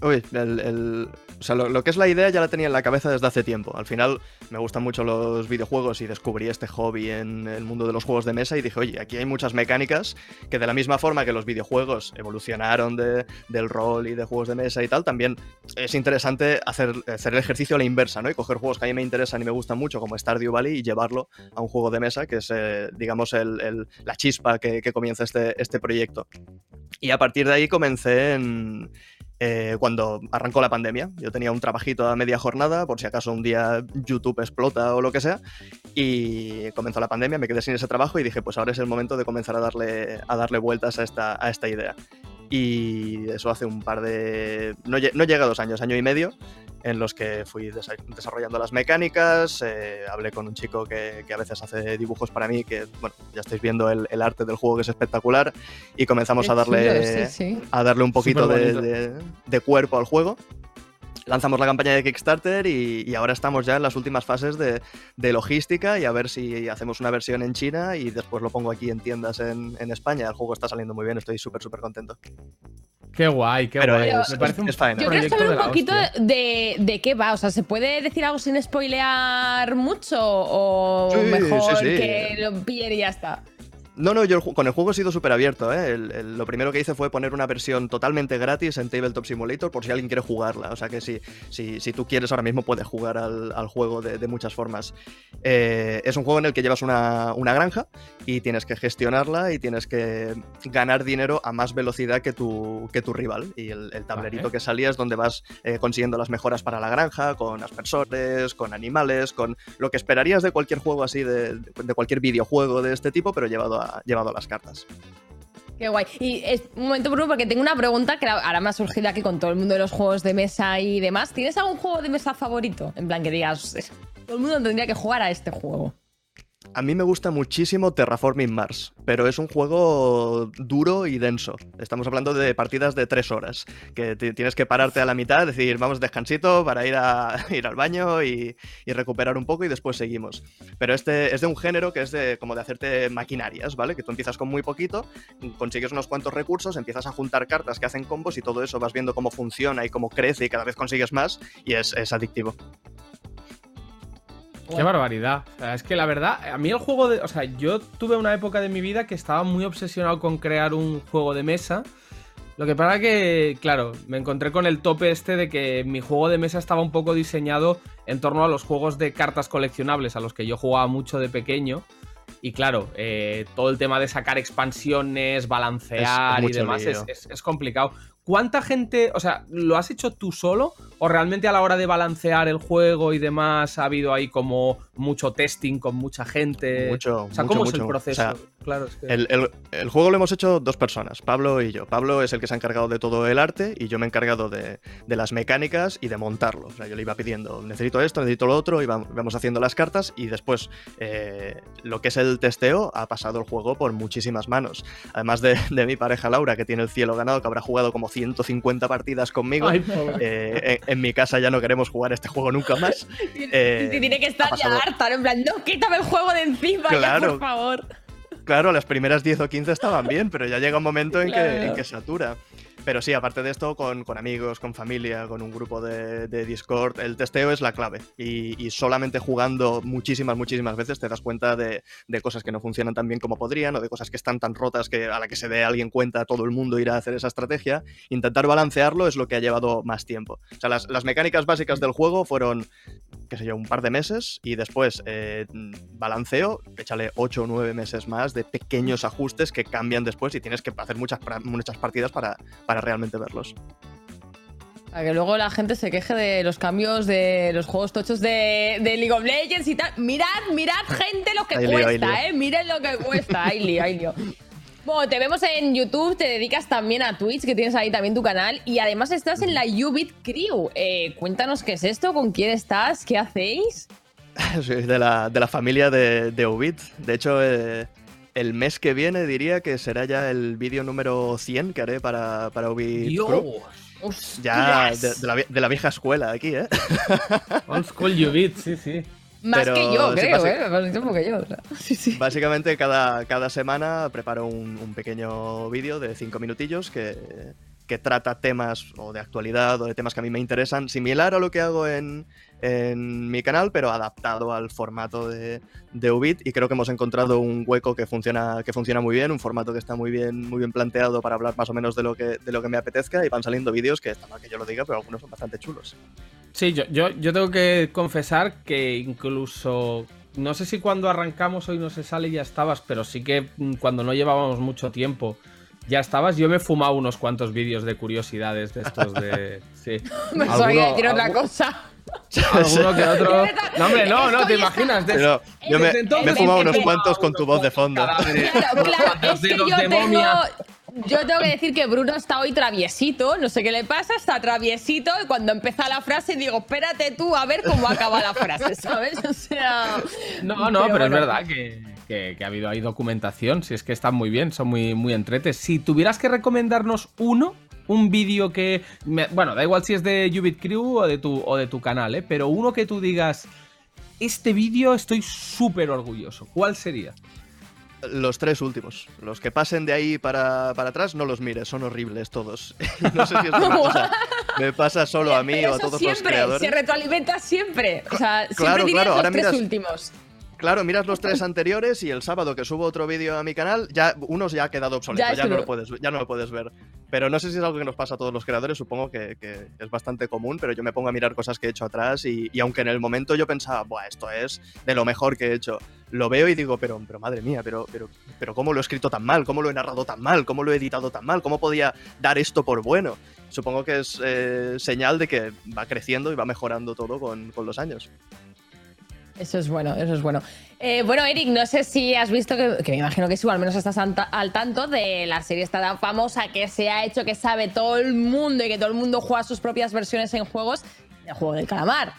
Uy, el, o sea, lo, que es la idea ya la tenía en la cabeza desde hace tiempo. Al final me gustan mucho los videojuegos y descubrí este hobby en el mundo de los juegos de mesa y dije, oye, aquí hay muchas mecánicas que de la misma forma que los videojuegos evolucionaron de- del rol y de juegos de mesa y tal, también es interesante hacer, hacer el ejercicio a la inversa, ¿no? Y coger juegos que a mí me interesan y me gustan mucho, como Stardew Valley, y llevarlo a un juego de mesa, que es, eh, digamos, la chispa que, que comienza este, este proyecto. Y a partir de ahí comencé en, eh, cuando arrancó la pandemia. Yo tenía un trabajito a media jornada, por si acaso un día YouTube explota o lo que sea, y comenzó la pandemia, me quedé sin ese trabajo y dije, pues ahora es el momento de comenzar a darle, a darle vueltas a esta, a esta idea. Y eso hace un par de... No, no llega a dos años, año y medio, en los que fui desa- desarrollando las mecánicas, eh, hablé con un chico que, que a veces hace dibujos para mí, que bueno, ya estáis viendo el, el arte del juego que es espectacular, y comenzamos a darle, chulo, sí, sí. a darle un poquito de- de cuerpo al juego. Lanzamos la campaña de Kickstarter y, y ahora estamos ya en las últimas fases de, de logística y a ver si hacemos una versión en China y después lo pongo aquí en tiendas en, en España. El juego está saliendo muy bien, estoy súper, súper contento. Qué guay, qué Pero guay. es- Me parece un es faena. Yo quiero proyecto saber un poquito de, de qué va. O sea, ¿se puede decir algo sin spoilear mucho? ¿O Sí, mejor sí, sí. que lo pillen y ya está? No, no, yo el con el juego he sido súper abierto. ¿eh? El- el- lo primero que hice fue poner una versión totalmente gratis en Tabletop Simulator por si alguien quiere jugarla. O sea que si, si, si tú quieres ahora mismo puedes jugar al, al juego de, de muchas formas. Eh, es un juego en el que llevas una, una granja y tienes que gestionarla y tienes que ganar dinero a más velocidad que tu, que tu rival. Y el, el tablerito Vale. que salía es donde vas eh, consiguiendo las mejoras para la granja, con aspersores, con animales, con lo que esperarías de cualquier juego así, de, de cualquier videojuego de este tipo, pero llevado a, llevado las cartas. Qué guay. Y es un momento, Bruno, porque tengo una pregunta que ahora me ha surgido aquí con todo el mundo de los juegos de mesa y demás. ¿Tienes algún juego de mesa favorito? En plan, que digas, "Es- todo el mundo tendría que jugar a este juego. A mí me gusta muchísimo Terraforming Mars, pero es un juego duro y denso. Estamos hablando de partidas de tres horas, que ti- tienes que pararte a la mitad, decir, vamos descansito para ir, a, ir al baño y, y recuperar un poco y después seguimos. Pero este es de un género que es de como de hacerte maquinarias, ¿vale? Que tú empiezas con muy poquito, consigues unos cuantos recursos, empiezas a juntar cartas que hacen combos y todo eso vas viendo cómo funciona y cómo crece y cada vez consigues más y es, es adictivo. Qué barbaridad. O sea, es que la verdad, a mí el juego de. O sea, yo tuve una época de mi vida que estaba muy obsesionado con crear un juego de mesa. Lo que pasa que, claro, me encontré con el tope este de que mi juego de mesa estaba un poco diseñado en torno a los juegos de cartas coleccionables a los que yo jugaba mucho de pequeño. Y claro, eh, todo el tema de sacar expansiones, balancear Es- es y demás es complicado. ¿Cuánta gente, o sea, lo has hecho tú solo? ¿O realmente a la hora de balancear el juego y demás ha habido ahí como mucho testing con mucha gente? Mucho, O sea, mucho, ¿cómo es el proceso? O sea, claro, es que... El, el- el juego lo hemos hecho dos personas, Pablo y yo. Pablo es el que se ha encargado de todo el arte y yo me he encargado de, de las mecánicas y de montarlo. O sea, yo le iba pidiendo, necesito esto, necesito lo otro, y vam- vamos haciendo las cartas y después eh, lo que es el testeo ha pasado el juego por muchísimas manos. Además de, de mi pareja Laura, que tiene el cielo ganado, que habrá jugado como 150 partidas conmigo. Ay. Eh, en, en mi casa ya no queremos jugar este juego nunca más. Eh, y tiene que ha estar ya harta, ¿no? En plan, no, quítame el juego de encima, ya, por favor. Claro, las primeras 10 o 15 estaban bien, pero ya llega un momento en, que, en que satura. Pero sí, aparte de esto, con, con amigos, con familia, con un grupo de, de Discord, el testeo es la clave. Y, y solamente jugando muchísimas, muchísimas veces te das cuenta de, de cosas que no funcionan tan bien como podrían o de cosas que están tan rotas que a la que se dé alguien cuenta todo el mundo irá a hacer esa estrategia. Intentar balancearlo es lo que ha llevado más tiempo. O sea, las, las mecánicas básicas del juego fueron qué sé yo, un par de meses y después eh, balanceo, échale 8 o 9 meses más de pequeños ajustes que cambian después y tienes que hacer muchas, muchas partidas para, para realmente verlos. Para que luego la gente se queje de los cambios de los juegos tochos de, de League of Legends y tal. Mirad, mirad, gente, lo que cuesta, lío. ¿eh? Miren lo que cuesta. Hay lío, hay lío. Bueno, te vemos en YouTube, te dedicas también a Twitch, que tienes ahí también tu canal, y además estás en la Ubit Crew. Eh, cuéntanos qué es esto, con quién estás, qué hacéis. Soy de la, de la familia de, de Ubit. De hecho, eh, el mes que viene diría que será ya el vídeo número 100 que haré para, para Ubit Crew. Ya de, de la, vie- de la vieja escuela aquí, ¿eh? Old School Ubit, sí, sí. Más Pero que yo, sí, creo, ¿eh? Más tiempo que yo. o sea. Básicamente cada, cada semana preparo un, un pequeño vídeo de 5 minutillos que, que trata temas o de actualidad o de temas que a mí me interesan, similar a lo que hago en, en mi canal, pero adaptado al formato de, de Ubit y creo que hemos encontrado un hueco que funciona, que funciona muy bien, un formato que está muy bien, muy bien planteado para hablar más o menos de lo que, de lo que me apetezca y van saliendo vídeos que está mal que yo lo diga, pero algunos son bastante chulos. Sí, yo, yo, yo tengo que confesar que incluso. No sé si cuando arrancamos hoy no se sale ya estabas, pero sí que mm, cuando no llevábamos mucho tiempo ya estabas. Yo me he fumado unos cuantos vídeos de curiosidades de estos de. Sí. Me Alguno- sabía decir otra cosa. Alguno que otro. No, hombre, no, no, te imaginas. des- Pero yo me, desde entonces me he fumado unos cuantos con tu voz de fondo. Claro, es que yo tengo, momia. yo tengo que decir que Bruno está hoy traviesito, no sé qué le pasa, está traviesito y cuando empieza la frase digo, espérate tú a ver cómo acaba la frase, ¿sabes? O sea... No, no, pero, es bueno. verdad que, que- que ha habido ahí documentación. Si es que están muy bien, son muy, muy entretes. Si tuvieras que recomendarnos uno, un vídeo que. me- bueno, da igual si es de Ubit Crew o de tu, o de tu canal, ¿eh? Pero uno que tú digas. Este vídeo estoy súper orgulloso. ¿Cuál sería? Los tres últimos. Los que pasen de ahí para, para atrás, no los mires, son horribles todos. no sé si es una cosa. Me pasa solo a mí Pero o a todos siempre, los creadores. se retroalimenta siempre. O sea, siempre Claro, dirías claro, ahora los tres miras- últimos. Claro, miras los tres anteriores y el sábado que subo otro vídeo a mi canal, ya unos ya ha quedado obsoleto, Ya ya, no lo puedes, ya no lo puedes ver. Pero no sé si es algo que nos pasa a todos los creadores, supongo que, es bastante común, pero yo me pongo a mirar cosas que he hecho atrás y, y aunque en el momento yo pensaba, Buah, esto es de lo mejor que he hecho, lo veo y digo, pero, pero madre mía, pero, pero, pero ¿cómo lo he escrito tan mal? ¿Cómo lo he narrado tan mal? ¿Cómo lo he editado tan mal? ¿Cómo podía dar esto por bueno? Supongo que es eh, señal de que va creciendo y va mejorando todo con, con los años. Eso es bueno, eso es bueno. Eh, bueno, Eric, no sé si has visto que, que me imagino que sí, o al menos estás al, ta- al tanto de la serie esta tan famosa que se ha hecho, que sabe todo el mundo y que todo el mundo juega sus propias versiones en juegos, el juego del calamar.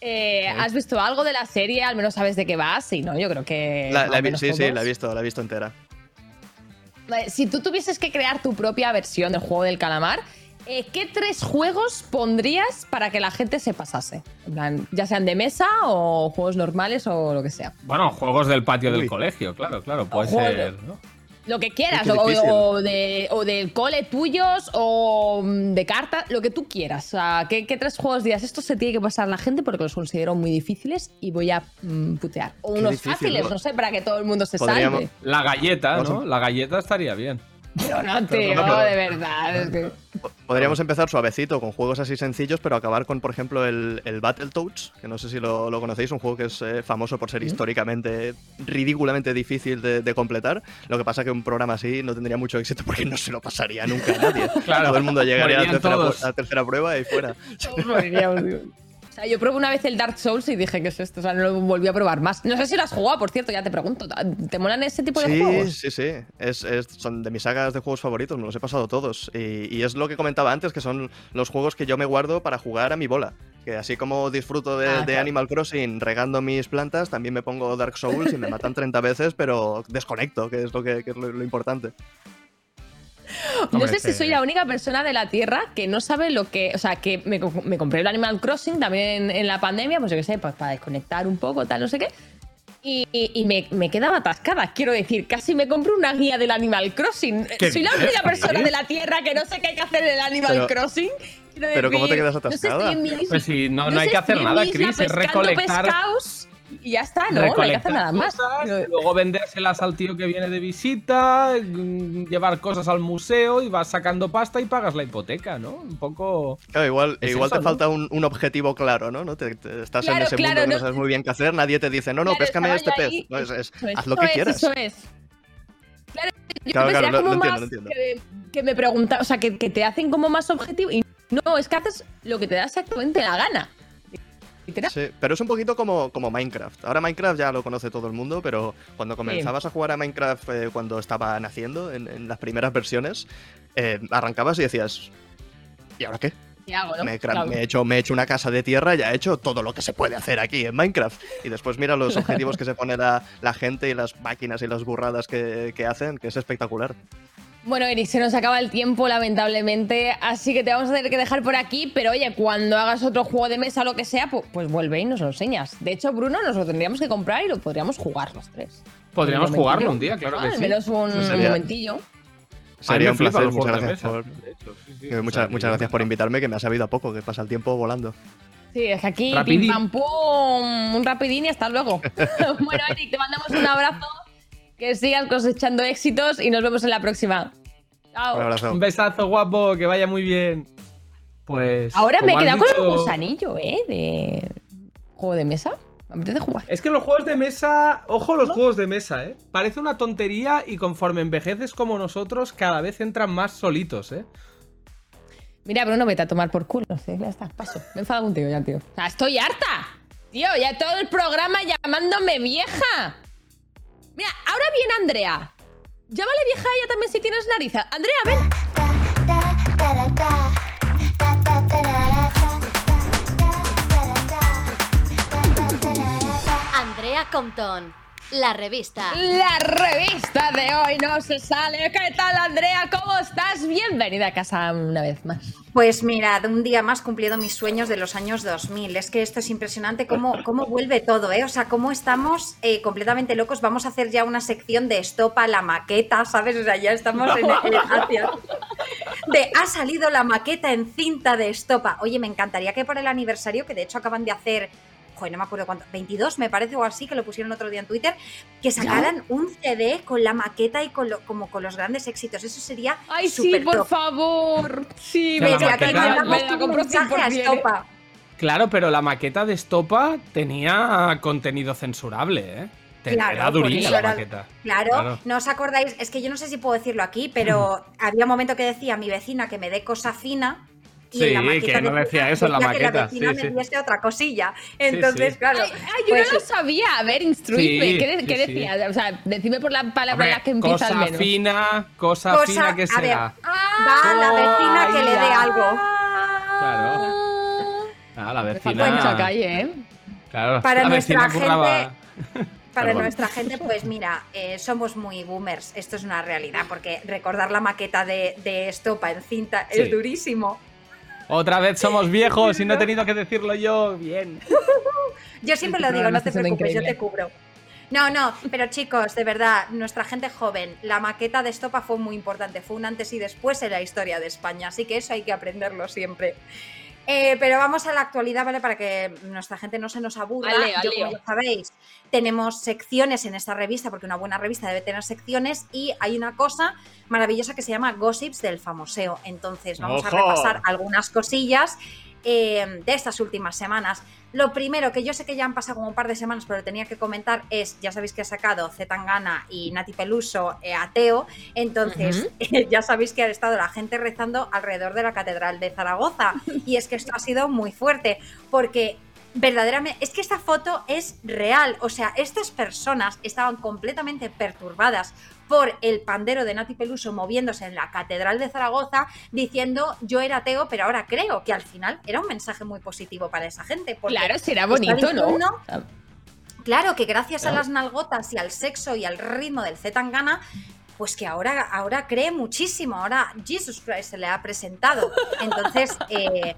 Eh, ¿Has visto algo de la serie? Al menos sabes de qué va. Sí, ¿no? Yo creo que. La- vi- sí, sí, la he visto, la he visto entera. Vale, Si tú tuvieses que crear tu propia versión del juego del calamar, eh, ¿qué tres juegos pondrías para que la gente se pasase? En plan, ya sean de mesa o juegos normales o lo que sea. Bueno, juegos del patio del colegio, claro, claro, puede ser. ¿no? Lo que quieras, o, de, o del cole tuyos, o mm, de cartas, lo que tú quieras. O sea, ¿qué, qué tres juegos dirías? Esto se tiene que pasar la gente porque los considero muy difíciles y voy a mm, putear. O Qué unos difícil, fáciles, ¿no? no sé, para que todo el mundo se Podríamos- salve. La galleta, ¿no? La galleta estaría bien. Pero no, tío, no, pero- de verdad. es que- Podríamos empezar suavecito con juegos así sencillos, pero acabar con, por ejemplo, el, el Battletoads, que no sé si lo, lo conocéis, un juego que es eh, famoso por ser históricamente ridículamente difícil de, de completar. Lo que pasa que un programa así no tendría mucho éxito porque no se lo pasaría nunca a nadie. Claro, Todo el mundo llegaría a la tercera, a tercera prueba y fuera. O sea, yo probé una vez el Dark Souls y dije que es esto, o sea, no lo volví a probar más. No sé si lo has jugado, por cierto, ya te pregunto. ¿Te molan ese tipo de Sí, juegos? sí, sí. Es, es- son de mis sagas de juegos favoritos, me los he pasado todos. Y, y es lo que comentaba antes, que son los juegos que yo me guardo para jugar a mi bola. Que así como disfruto de, Ah, de claro. Animal Crossing regando mis plantas, también me pongo Dark Souls y me matan 30 veces, pero desconecto, que es lo, que, que es lo, lo importante. No sé si soy la única persona de la Tierra que no sabe lo que. O sea, que me, me compré el Animal Crossing también en, en la pandemia, pues yo qué sé, pues para desconectar un poco, tal, no sé qué. Y, y- y me, me quedaba atascada. Quiero decir, casi me compré una guía del Animal Crossing. ¿Qué Soy la única persona de la Tierra que no sé qué hay que hacer en el Animal Pero- Crossing. Pero ¿cómo te quedas no sé, atascada? mi isla- Pues sí, no, no sé, hay que hacer nada, Chris, es recolectar- pescados. Y ya está, ¿no? No hay que hacer nada más. cosas, luego vendérselas al tío que viene de visita, mm, llevar cosas al museo y vas sacando pasta y pagas la hipoteca, ¿no? Un poco. Claro, igual, Es igual eso, te ¿no? falta un, un objetivo claro, ¿no? ¿No? Te, te- estás en ese claro, mundo que no no- sabes muy bien qué hacer, nadie te dice, no, no, Claro, péscame este pez. No, es, es- Eso es, haz lo que es, quieras. Eso es. Claro, yo Claro, pensé, claro, era lo- como entiendo, más lo entiendo. Que, que me pregunta, o sea, que, que te hacen como más objetivo y no, es que haces lo que te da exactamente la gana. Sí, pero es un poquito como, como Minecraft. Ahora Minecraft ya lo conoce todo el mundo, pero cuando comenzabas a jugar a Minecraft eh, cuando estaba naciendo, en, en las primeras versiones, eh, arrancabas y decías, ¿y ahora qué? ¿Qué hago, no? Me, he cra- Claro. me he hecho, me he hecho una casa de tierra, ya he hecho todo lo que se puede hacer aquí en Minecraft. Y después mira los objetivos que se pone la, la gente y las máquinas y las burradas que, que hacen, que es espectacular. Bueno, Eric, se nos acaba el tiempo, lamentablemente, así que te vamos a tener que dejar por aquí, pero oye, cuando hagas otro juego de mesa o lo que sea, pues, pues vuelve y nos lo enseñas. De hecho, Bruno, nos lo tendríamos que comprar y lo podríamos jugar los tres. Podríamos Un jugarlo un día, claro Ah, que Al sí. menos un sería- momentillo. Sería me un placer, muchas gracias, por, de hecho, sí, sí, que muchas, gracias por invitarme, que me ha sabido a poco, que pasa el tiempo volando. Sí, es que aquí Rapidín. pim pam pum, un rapidín y hasta luego. bueno, Eric, te mandamos un abrazo, que sigas cosechando éxitos y nos vemos en la próxima. Chao. Un abrazo. Un besazo, guapo, que vaya muy bien. Pues. Ahora me he quedado con el gusanillo, ¿eh? De juego de mesa. Jugar. Es que los juegos de mesa, ojo los juegos de mesa, ¿eh? Parece una tontería y conforme envejeces como nosotros, cada vez entran más solitos, ¿eh? Mira, Bruno, vete a tomar por culo. Sí, ya está, paso. Me he enfadado contigo ya, tío. O sea, estoy harta. Tío, ya todo el programa llamándome vieja. Mira, ahora viene Andrea. Llámale vieja a ella también si tienes nariz. Andrea, ven. Andrea Compton, la revista. La revista de hoy no se sale. ¿Qué tal, Andrea? ¿Cómo estás? Bienvenida a casa una vez más. Pues mira, de un día más cumpliendo mis sueños de los años 2000. Es que esto es impresionante cómo, cómo vuelve todo, ¿eh? O sea, cómo estamos eh, completamente locos. Vamos a hacer ya una sección de estopa la maqueta, ¿sabes? O sea, ya estamos en, en- hacia- De ha salido la maqueta en cinta de estopa. Oye, me encantaría que por el aniversario, que de hecho acaban de hacer, joder, no me acuerdo cuánto, 22 me parece o así, que lo pusieron otro día en Twitter, que sacaran un CD con la maqueta y con lo- como con los grandes éxitos. Eso sería Ay, sí, por top. favor. Sí, Que la maqueta- mandamos me la un compro mensaje a 100%. Estopa. Claro, pero la maqueta de Estopa tenía contenido censurable, ¿eh? Te- Claro, era durilla la era- maqueta. Claro, no os acordáis, es que yo no sé si puedo decirlo aquí, pero había un momento que decía mi vecina que me dé cosa fina. Y Sí, en la maqueta que no decía eso en la decía que maqueta, la vecina sí, me sí. diese otra cosilla. Entonces, sí. claro. Ay, ay, yo pues no lo sabía. A ver, instruidme. Sí, ¿Qué, de- sí, qué sí. decía? O sea, decime por la palabra la que empieza al cosa menos. fina, cosa, Cosa- fina que a ver, será. va a la vecina que le dé algo. Claro. Ah, la vecina. calle, ¿eh? Claro, Para la nuestra curraba- gente- Para Perdón. nuestra gente, pues mira, eh, somos muy boomers. Esto es una realidad, porque recordar la maqueta de, de Estopa en cinta Sí. es durísimo. Otra vez somos viejos y no he tenido que decirlo yo. Bien. Yo siempre lo digo, no te preocupes, yo te cubro. No, no, pero chicos, de verdad, nuestra gente joven, la maqueta de Estopa fue muy importante, fue un antes y después en la historia de España, así que eso hay que aprenderlo siempre. Eh, pero vamos a la actualidad, ¿vale? Para que nuestra gente no se nos aburra. Yo, como ya sabéis, tenemos secciones en esta revista, porque una buena revista debe tener secciones, y hay una cosa maravillosa que se llama Gossips del Famoseo. Entonces, vamos ¡Ojo! a repasar algunas cosillas eh, de estas últimas semanas. Lo primero, que yo sé que ya han pasado como un par de semanas, pero tenía que comentar, es, ya sabéis que ha sacado Zetangana y Nati Peluso eh, ateo, entonces ya sabéis que ha estado la gente rezando alrededor de la Catedral de Zaragoza. Y es que esto ha sido muy fuerte, porque verdaderamente, es que esta foto es real, o sea, estas personas estaban completamente perturbadas por el pandero de Nati Peluso moviéndose en la Catedral de Zaragoza diciendo yo era ateo, pero ahora creo que al final era un mensaje muy positivo para esa gente. Claro, será bonito, ¿no? diciendo- Claro, que gracias a las nalgotas y al sexo y al ritmo del Zetangana, pues que ahora, ahora cree muchísimo, ahora Jesus Christ se le ha presentado. Entonces, eh,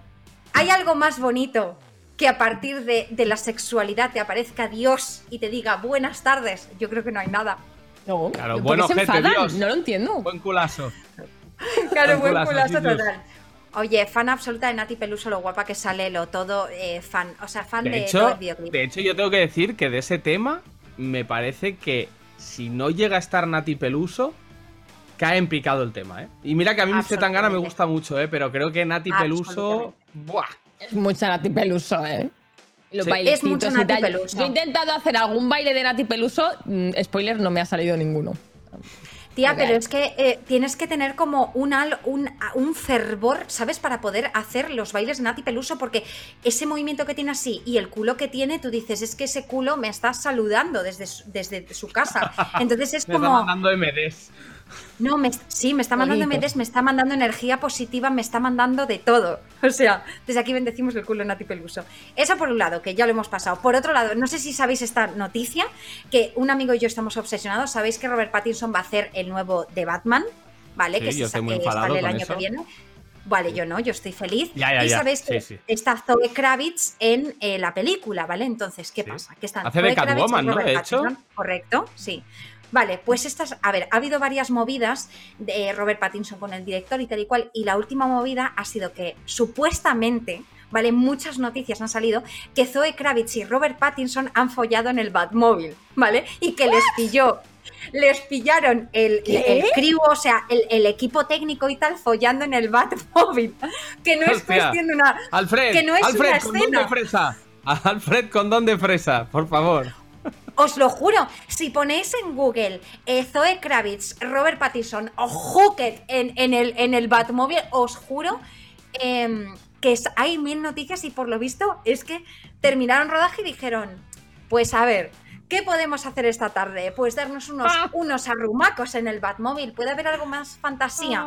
hay algo más bonito que a partir de, de la sexualidad te aparezca Dios y te diga buenas tardes. Yo creo que no hay nada. No, Claro, ¿por buen qué se ojete? Dios. No lo entiendo. Buen culazo. Claro, Buen buen culazo, culazo sí, Dios. total. Oye, fan absoluta de Nati Peluso, lo guapa que sale, lo todo, eh, fan, o sea, fan de, De todo hecho, el videoclip. de hecho, yo tengo que decir que de ese tema me parece que si no llega a estar Nati Peluso, cae en picado el tema, ¿eh? Y mira que a mí Zetangana me gusta mucho, ¿eh? Pero creo que Nati Peluso. ¡Buah! Es mucha Nati Peluso, ¿eh? Los Sí. Es mucho y Nati tal. Peluso. Yo he intentado hacer algún baile de Nati Peluso. mm, spoiler, no me ha salido ninguno. Tía, pero es que eh, tienes que tener como un, al- un, un fervor, ¿sabes? Para poder hacer los bailes de Nati Peluso, porque ese movimiento que tiene así y el culo que tiene, tú dices, es que ese culo me está saludando desde su, desde su casa. Entonces es Me está como, mandando MDs. No, me, sí, me está mandando. MDs, me está mandando energía positiva, me está mandando de todo. O sea, desde aquí bendecimos el culo de Nati Peluso. Eso por un lado, que ya lo hemos pasado. Por otro lado, no sé si sabéis esta noticia, que un amigo y yo estamos obsesionados. Sabéis que Robert Pattinson va a hacer el nuevo de Batman, ¿vale? Sí, que yo se estoy muy sale el año eso. que viene. Vale, yo no, yo estoy feliz. Ya, ya, y sabéis que Sí, sí. está Zoe Kravitz en eh, la película, ¿vale? Entonces, ¿qué pasa? Que están Hace Zoe Catwoman, ¿no? De hecho. Pattinson, Correcto, sí. Vale, pues estas, a ver, ha habido varias movidas de Robert Pattinson con el director y tal y cual, y la última movida ha sido que supuestamente, vale, muchas noticias han salido que Zoe Kravitz y Robert Pattinson han follado en el Batmóvil, ¿vale? Y que les pilló, les pillaron el, el crew, o sea, el, el equipo técnico y tal, follando en el Batmóvil. Que no es Hostia. cuestión de una. Alfred, que no es Alfred, una con don de escena. fresa. Alfred, con don de fresa, por favor. Os lo juro, si ponéis en Google eh, Zoe Kravitz, Robert Pattinson o Hooked en, en el, en el Batmóvil, os juro em, que es- hay mil noticias y por lo visto es que terminaron rodaje y dijeron, pues a ver, ¿qué podemos hacer esta tarde? Pues darnos unos, unos arrumacos en el Batmóvil. ¿Puede haber algo más fantasía?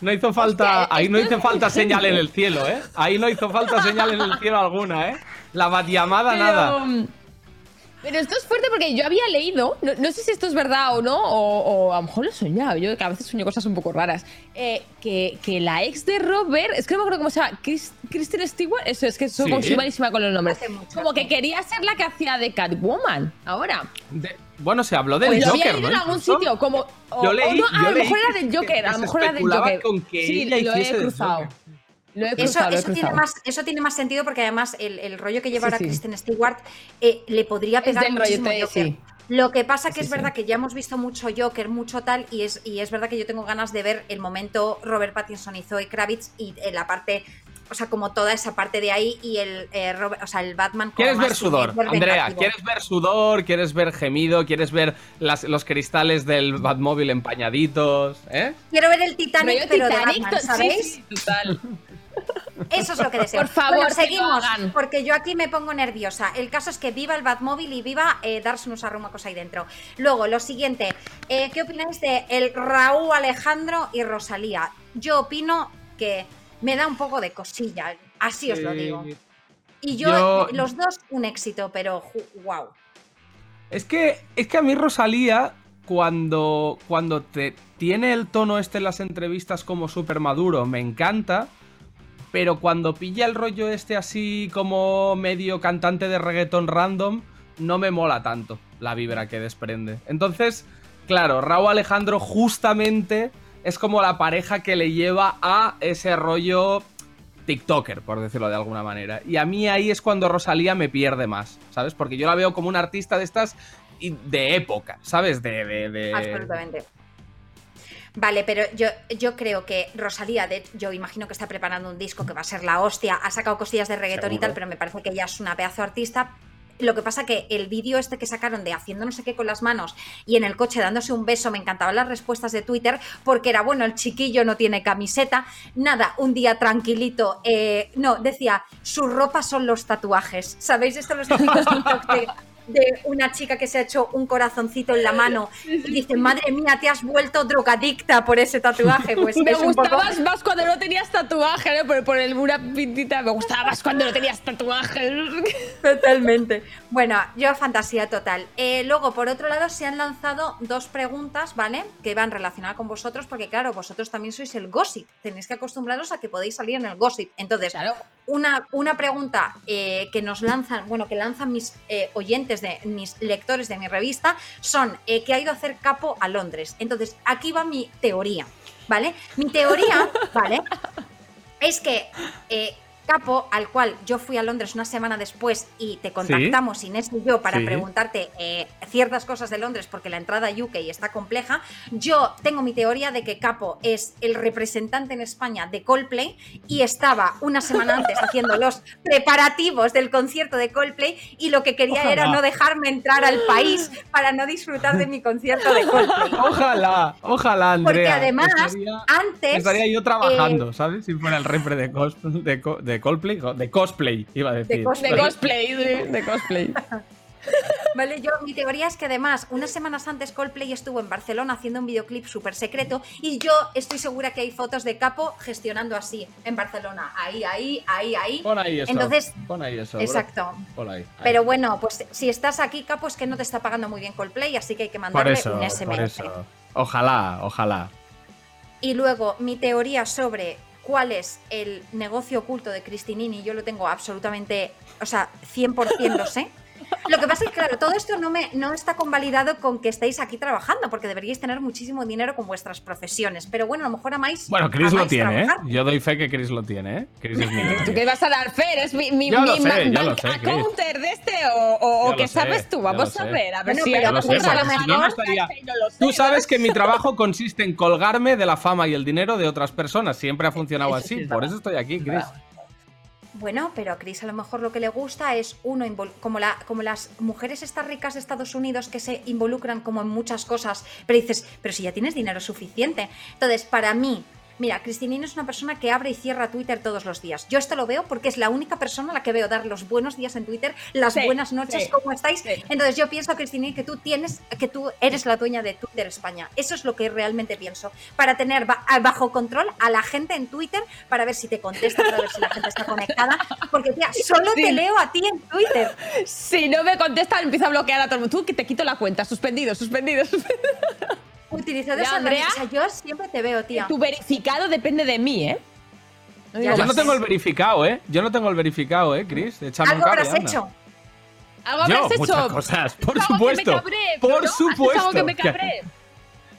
No hizo falta, Hostia, ahí no hizo falta señal en el cielo, ¿eh? Ahí no hizo falta señal en el cielo alguna, ¿eh? La batiamada Pero, nada. Pero esto es fuerte porque yo había leído, no, no sé si esto es verdad o no, o, o a lo mejor lo he soñado, yo que a veces sueño cosas un poco raras, eh, que, que la ex de Robert, es que no me acuerdo cómo se llama, Chris- Kristen Stewart, eso es que soy, Sí. malísima con los nombres, como que quería ser la que hacía de Catwoman ahora. De- bueno, se habló del Pues lo había Joker, leído ¿no? en algún sitio, como... o- Yo o leí- no, yo a lo leí mejor era del Joker, a lo mejor era del Joker. con que sí, lo he cruzado. Joker. Lo he Eso, cruzado, lo he eso, tiene más, eso tiene más sentido porque además el, el rollo que lleva Sí, ahora sí. Kristen Stewart eh, le podría pegar muchísimo rollete, Joker. sí. Lo que pasa que Sí, es sí. verdad que ya hemos visto mucho Joker, mucho tal, y es, y es verdad que yo tengo ganas de ver el momento Robert Pattinson y Zoe Kravitz y eh, la parte, o sea, como toda esa parte de ahí y el, eh, Robert- o sea, el Batman como ¿Quieres más ver sudor? Andrea. ¿quieres ver sudor? ¿Quieres ver gemido? ¿Quieres ver las- los cristales del Batmóvil empañaditos? ¿Eh? Quiero ver el Titanic, pero Titanic, de Batman, sí, total. Eso es lo que deseo. Por favor, Bueno, que lo seguimos, hagan. porque yo aquí me pongo nerviosa. El caso es que viva el Batmóvil y viva eh, darse unos arrumacos ahí dentro. Luego, lo siguiente, eh, ¿qué opináis de el Raúl Alejandro y Rosalía? Yo opino que me da un poco de cosilla, así os lo digo. Y yo, Yo- los dos, un éxito, pero wow. Es que, es que a mí Rosalía, cuando, cuando te tiene el tono este en las entrevistas como súper maduro, me encanta. Pero cuando pilla el rollo este así como medio cantante de reggaeton random, no me mola tanto la vibra que desprende. Entonces, claro, Raúl Alejandro justamente es como la pareja que le lleva a ese rollo TikToker, por decirlo de alguna manera. Y a mí ahí es cuando Rosalía me pierde más, ¿sabes? Porque yo la veo como una artista de estas de época, ¿sabes? De, de, de- Absolutamente. Vale, pero yo, yo creo que Rosalía, de, yo imagino que está preparando un disco que va a ser la hostia, ha sacado cosillas de reggaetón y tal, pero me parece que ella es una pedazo artista. Lo que pasa que el vídeo este que sacaron de haciendo no sé qué con las manos y en el coche dándose un beso, me encantaban las respuestas de Twitter porque era, bueno, el chiquillo no tiene camiseta, nada, un día tranquilito, eh, no, decía, su ropa son los tatuajes. ¿Sabéis esto los TikToks de, una chica que se ha hecho un corazoncito en la mano y dice, madre mía, te has vuelto drogadicta por ese tatuaje? Pues me un poco- gustabas más cuando no tenías tatuaje, ¿no? Por, por el, una pintita. Me gustaba más cuando no tenías tatuaje. Totalmente. Bueno, yo fantasía total. Eh, luego, por otro lado, se han lanzado dos preguntas, ¿vale? Que van relacionadas con vosotros, porque claro, vosotros también sois el gossip. Tenéis que acostumbraros a que podéis salir en el gossip. Entonces, una, una pregunta eh, que nos lanzan, bueno, que lanzan mis eh, oyentes, de mis lectores de mi revista, son eh, que ha ido a hacer capo a Londres. Entonces, aquí va mi teoría, ¿vale? Mi teoría, ¿vale? es que eh, Capo, al cual yo fui a Londres una semana después y te contactamos Inés y yo para Sí. preguntarte eh, ciertas cosas de Londres porque la entrada a UK está compleja, yo tengo mi teoría de que Capo es el representante en España de Coldplay y estaba una semana antes haciendo los preparativos del concierto de Coldplay y lo que quería era no dejarme entrar al país para no disfrutar de mi concierto de Coldplay. Ojalá, ojalá, Andrea. Porque además, Estaría, antes... estaría yo trabajando, eh, ¿sabes? Si fuera el repre de, de, co- de Coldplay, de cosplay, iba a decir. cosplay. De cosplay, de, de cosplay. Vale, yo mi teoría es que además, unas semanas antes Coldplay estuvo en Barcelona haciendo un videoclip súper secreto y yo estoy segura que hay fotos de Capo gestionando así en Barcelona. Ahí, ahí, ahí, ahí. Pon ahí eso. Entonces, pon ahí eso. exacto. Pon ahí. ahí. Pero bueno, pues si estás aquí, Capo, es que no te está pagando muy bien Coldplay, así que hay que por mandarle eso, un por SMS. eso. Ojalá, ojalá. Y luego, mi teoría sobre cuál es el negocio oculto de Cristinini, yo lo tengo absolutamente, o sea, 100% lo sé. Lo que pasa es que, claro, todo esto no, me, no está convalidado con que estéis aquí trabajando, porque deberíais tener muchísimo dinero con vuestras profesiones. Pero bueno, a lo mejor amáis. Bueno, Chris lo amáis tiene, ¿eh? Yo doy fe que Chris lo tiene, ¿eh? Chris es millonario. ¿Tú qué vas a dar fe? ¿Eres mi, mi, Ya lo mi sé, ma- ya lo sé, counter de este o, o- o qué lo sé, sabes tú? Vamos lo a sé. ver, a ver Bueno, si pero lo sé, a lo no, mejor- estaría- no lo sé. Tú sabes que mi trabajo consiste en colgarme de la fama y el dinero de otras personas. Siempre ha funcionado así. es Por eso estoy aquí, Chris. Bueno, pero a Chris a lo mejor lo que le gusta es uno, como, la, como las mujeres estas ricas de Estados Unidos que se involucran como en muchas cosas, pero dices, pero si ya tienes dinero suficiente. Entonces, para mí, mira, Cristinino es una persona que abre y cierra Twitter todos los días. Yo esto lo veo porque es la única persona a la que veo dar los buenos días en Twitter, las Sí, buenas noches, sí, ¿cómo estáis? sí. Entonces yo pienso, Cristinino, que tú tienes, que tú eres la dueña de Twitter España. Eso es lo que realmente pienso. Para tener ba- a- bajo control a la gente en Twitter, para ver si te contesta, para ver si la gente está conectada. Porque, tía, solo te leo a ti en Twitter. Si no me contestan, empiezo a bloquear a todo el mundo. Tú que te quito la cuenta. Suspendido, suspendido, suspendido. Utilizado Ya, Andrea. herramienta. O sea, yo siempre te veo, tía. Tu verificado depende de mí, ¿eh? No Yo más. no tengo el verificado, ¿eh? Yo no tengo el verificado, ¿eh, Chris? Échame un Algo cable, habrás anda. hecho. Algo Yo, habrás hecho. muchas cosas, por Algo que me supuesto. cabré, por supuesto. Algo que me que-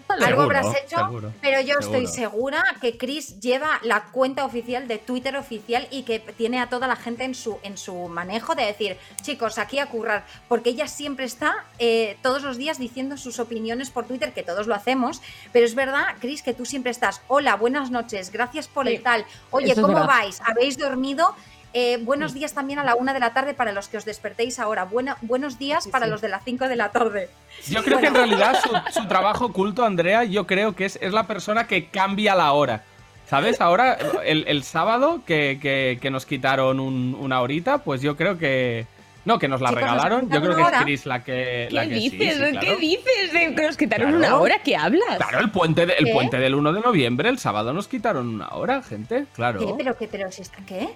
Algo habrás hecho, seguro, pero yo estoy segura que Chris lleva la cuenta oficial de Twitter oficial y que tiene a toda la gente en su, en su manejo de decir, chicos, aquí a currar, porque ella siempre está eh, todos los días diciendo sus opiniones por Twitter, que todos lo hacemos, pero es verdad, Chris, que tú siempre estás, hola, buenas noches, gracias por Sí, el tal, oye, ¿cómo vais? ¿Habéis dormido? Eh, buenos días también a la una de la tarde para los que os despertéis ahora. Buena- buenos días para sí. los de las 5 de la tarde. Yo creo que en realidad su, su trabajo oculto, Andrea, yo creo que es, es la persona que cambia la hora. ¿Sabes? Ahora, el, el sábado que, que- que nos quitaron un- una horita, pues yo creo que. No, que nos la Chicos, ¿nos regalaron. Yo creo que es? Chris la que. ¿Qué la que sí, dices? sí, claro. ¿Qué dices? De que nos quitaron Claro. una hora. ¿Qué hablas? Claro, el puente, de- el ¿Qué? puente del 1 de noviembre, el sábado nos quitaron una hora, gente. Claro. ¿Qué? ¿Pero qué? ¿Pero si está qué?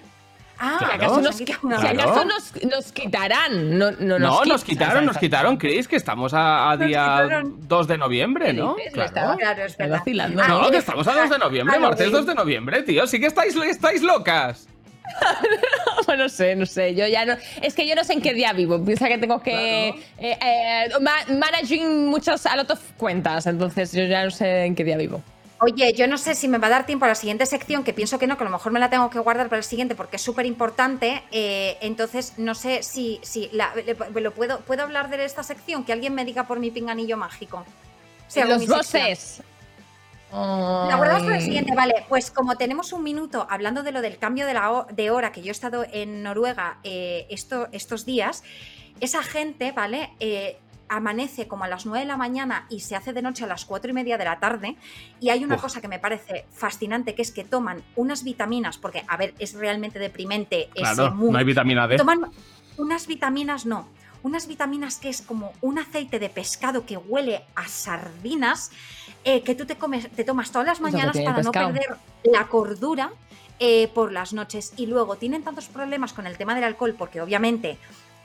Ah, Claro, ¿Acaso nos, si acaso nos, nos quitarán? No, no, No, nos quit- quitaron, nos quitaron, Chris, que estamos a, a Nos día quitaron. 2 de noviembre, ¿Qué ¿no? dices? Claro. Claro, es Estoy verdad. vacilando. Ah, No, eh, que estamos a 2 de noviembre, a lo martes de- 2 de noviembre, tío. Sí que estáis, estáis locas. no sé, no sé. Yo ya no. Es que yo no sé en qué día vivo. Piensa que tengo que. eh, eh, ma- managing muchas. a lot of cuentas. Entonces yo ya no sé en qué día vivo. Oye, yo no sé si me va a dar tiempo a la siguiente sección, que pienso que no, que a lo mejor me la tengo que guardar para el siguiente porque es súper importante. eh, entonces, no sé si, si la- le- lo puedo, puedo hablar de esta sección, que alguien me diga por mi pinganillo mágico. Si Los voces. La guardamos para el siguiente, vale. Pues como tenemos un minuto hablando de lo del cambio de, la de hora, que yo he estado en Noruega eh, esto- estos días, esa gente, ¿vale? Eh, amanece como a las 9 de la mañana y se hace de noche a las 4 y media de la tarde. Y hay una Uf. cosa que me parece fascinante, que es que toman unas vitaminas, porque, a ver, es realmente deprimente ese Claro, mood. no hay vitamina D. Toman unas vitaminas, no. Unas vitaminas que es como un aceite de pescado que huele a sardinas, eh, que tú te, comes, te tomas todas las mañanas para no perder la cordura eh, por las noches. Y luego tienen tantos problemas con el tema del alcohol, porque obviamente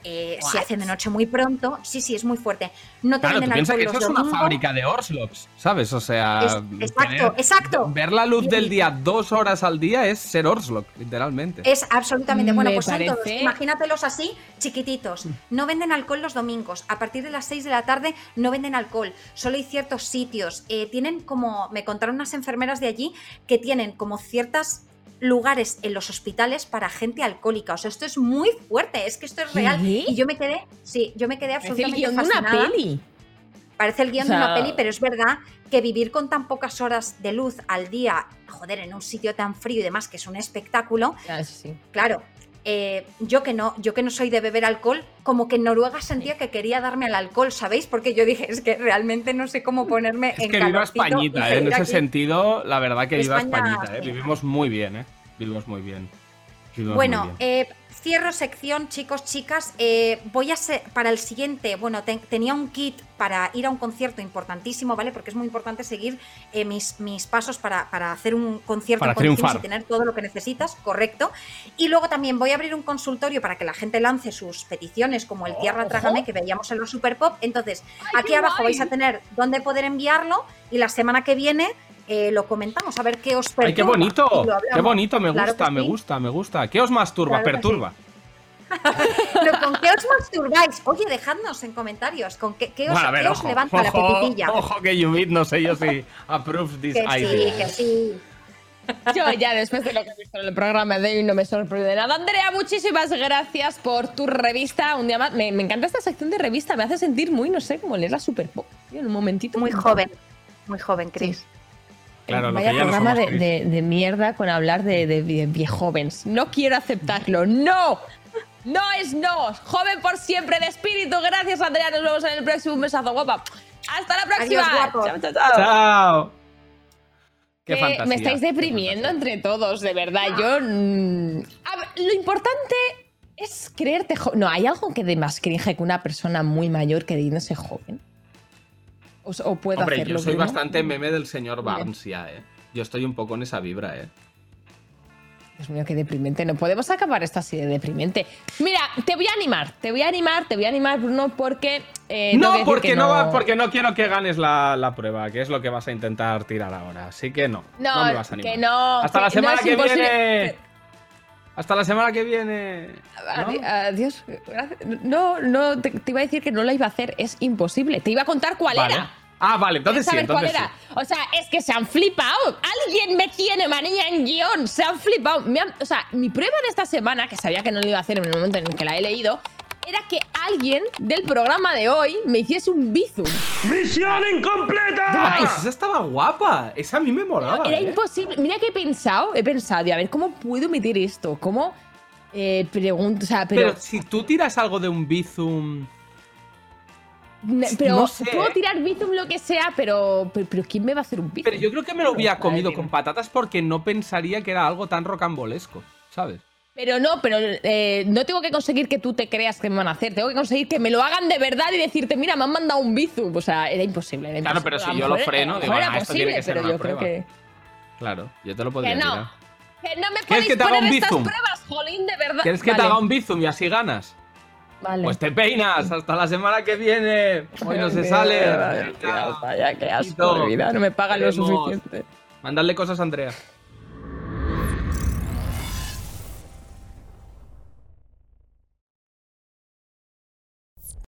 eh, se hacen de noche muy pronto. Sí, sí, es muy fuerte. No te Claro, venden alcohol que eso los es una domingos. fábrica de Orslops, ¿sabes? O sea, Es- exacto, tener- exacto. ver la luz del día dos horas al día es ser Orslock, literalmente. Es absolutamente bueno, pues son todos. Imagínatelos así, chiquititos. No venden alcohol los domingos. A partir de las 6 de la tarde no venden alcohol. Solo hay ciertos sitios. Eh, tienen como, me contaron unas enfermeras de allí que tienen como ciertas lugares en los hospitales para gente alcohólica. O sea, esto es muy fuerte, es que esto es real. ¿Qué? Y yo me quedé, sí, yo me quedé Parece el absolutamente guion de una fascinada. peli. Parece el guion O sea- de una peli, pero es verdad que vivir con tan pocas horas de luz al día, joder, en un sitio tan frío y demás, que es un espectáculo, Ah, sí. claro. Eh, yo que no, yo que no soy de beber alcohol, como que en Noruega sentía que quería darme al alcohol, ¿sabéis? Porque yo dije, es que realmente no sé cómo ponerme Es en que viva Españita, ¿eh? En ese aquí. sentido, la verdad que viva Españita, ¿eh? Vivimos muy bien, ¿eh? Vivimos muy bien. Vivimos Bueno, muy bien. eh, cierro sección, chicos, chicas. Eh, voy a ser, para el siguiente, bueno, te- tenía un kit para ir a un concierto importantísimo, ¿vale? Porque es muy importante seguir eh, mis, mis pasos para, para hacer un concierto Para triunfar. y tener todo lo que necesitas, correcto. Y luego también voy a abrir un consultorio para que la gente lance sus peticiones, como el Tierra Trágame que veíamos en los Super Pop. Entonces, aquí abajo guay! vais a tener dónde poder enviarlo y la semana que viene. Eh, lo comentamos, a ver qué os perturba. ¡Ay, qué bonito! ¡Qué bonito! Me Claro gusta, me sí. gusta, me gusta. ¿Qué os masturba? Claro Perturba. Pero ¿con qué os masturbáis? Oye, dejadnos en comentarios. ¿Con qué, qué os, Bueno, a ver, qué os ojo, levanta la ojo, pepitilla? Ojo que Yubit, no sé yo si approves this que sí, idea. que sí. Yo ya después de lo que he visto en el programa de hoy no me sorprende nada. Andrea, muchísimas gracias por tu revista. Un día más. Me, me encanta esta sección de revista, me hace sentir muy, no sé, como leer la Super Pop. tío, En un momentito. Muy joven, muy joven, Chris. Claro, lo Vaya que ya no programa somos, de, Chris. de- de mierda con hablar de, de, de viejóvenes. No quiero aceptarlo. ¡No! No es no. Joven por siempre de espíritu. Gracias, Andrea. Nos vemos en el próximo. Un besazo, guapa. Hasta la próxima. Adiós. Chao, chao, chao. ¡Chao! ¡Qué fantasía! me estáis deprimiendo entre todos, de verdad. Yo. mm, a ver, lo importante es creerte joven. No, hay algo que de más cringe que una persona muy mayor que dice joven. O, o puedo Hombre, hacerlo. yo soy bastante meme del señor. Barnes ya, ¿eh? Yo estoy un poco en esa vibra, ¿eh? Dios mío, qué deprimente. No podemos acabar esto así de deprimente. Mira, te voy a animar, te voy a animar, te voy a animar, Bruno, porque. eh, no, porque que no, va, porque no quiero que ganes la, la prueba, que es lo que vas a intentar tirar ahora. Así que no. No, No, me vas a animar. que no. Hasta la que no semana que imposible. viene. Hasta la semana que viene. ¿no? Adi- Adiós. gracias. No, no, te, te iba a decir que no lo iba a hacer, es imposible. Te iba a contar cuál Vale. era. Ah, vale, entonces ¿Quieres sí, saber entonces cuál sí. era? O sea, es que se han flipado. Alguien me tiene manía en guion. Se han flipado. Me han- o sea, mi prueba de esta semana, que sabía que no lo iba a hacer en el momento en el que la he leído, era que alguien del programa de hoy me hiciese un bizum. ¡Misión incompleta! Pues esa estaba guapa. Esa a mí me molaba. Era ¿eh? imposible. Mira que he pensado, he pensado, y a ver, ¿cómo puedo meter esto? ¿Cómo? Eh, pregunto, o sea, Pero, pero. si tú tiras algo de un Bizum. pero no sé, puedo tirar bizum lo que sea, pero, pero. pero ¿quién me va a hacer un bizum? Pero yo creo que me lo hubiera comido con patatas porque no pensaría que era algo tan rocambolesco, ¿sabes? Pero no, pero eh, no tengo que conseguir que tú te creas que me van a hacer. Tengo que conseguir que me lo hagan de verdad y decirte, mira, me han mandado un bizum. O sea, era imposible. era Claro, imposible. pero si yo lo freno, digo, "Ah, esto tiene que ser pero una yo creo prueba". que. Claro, yo te lo podría Que no. tirar. Que no me ¿Quieres que te haga poner un estas bizum? pruebas, jolín, de verdad. ¿Quieres que te haga un bizum y así ganas? Vale. Pues te peinas hasta la semana que viene. Hoy no se sale. ya, ya, ya, qué asco de vida, no me pagan lo suficiente. Mandadle cosas a Andrea.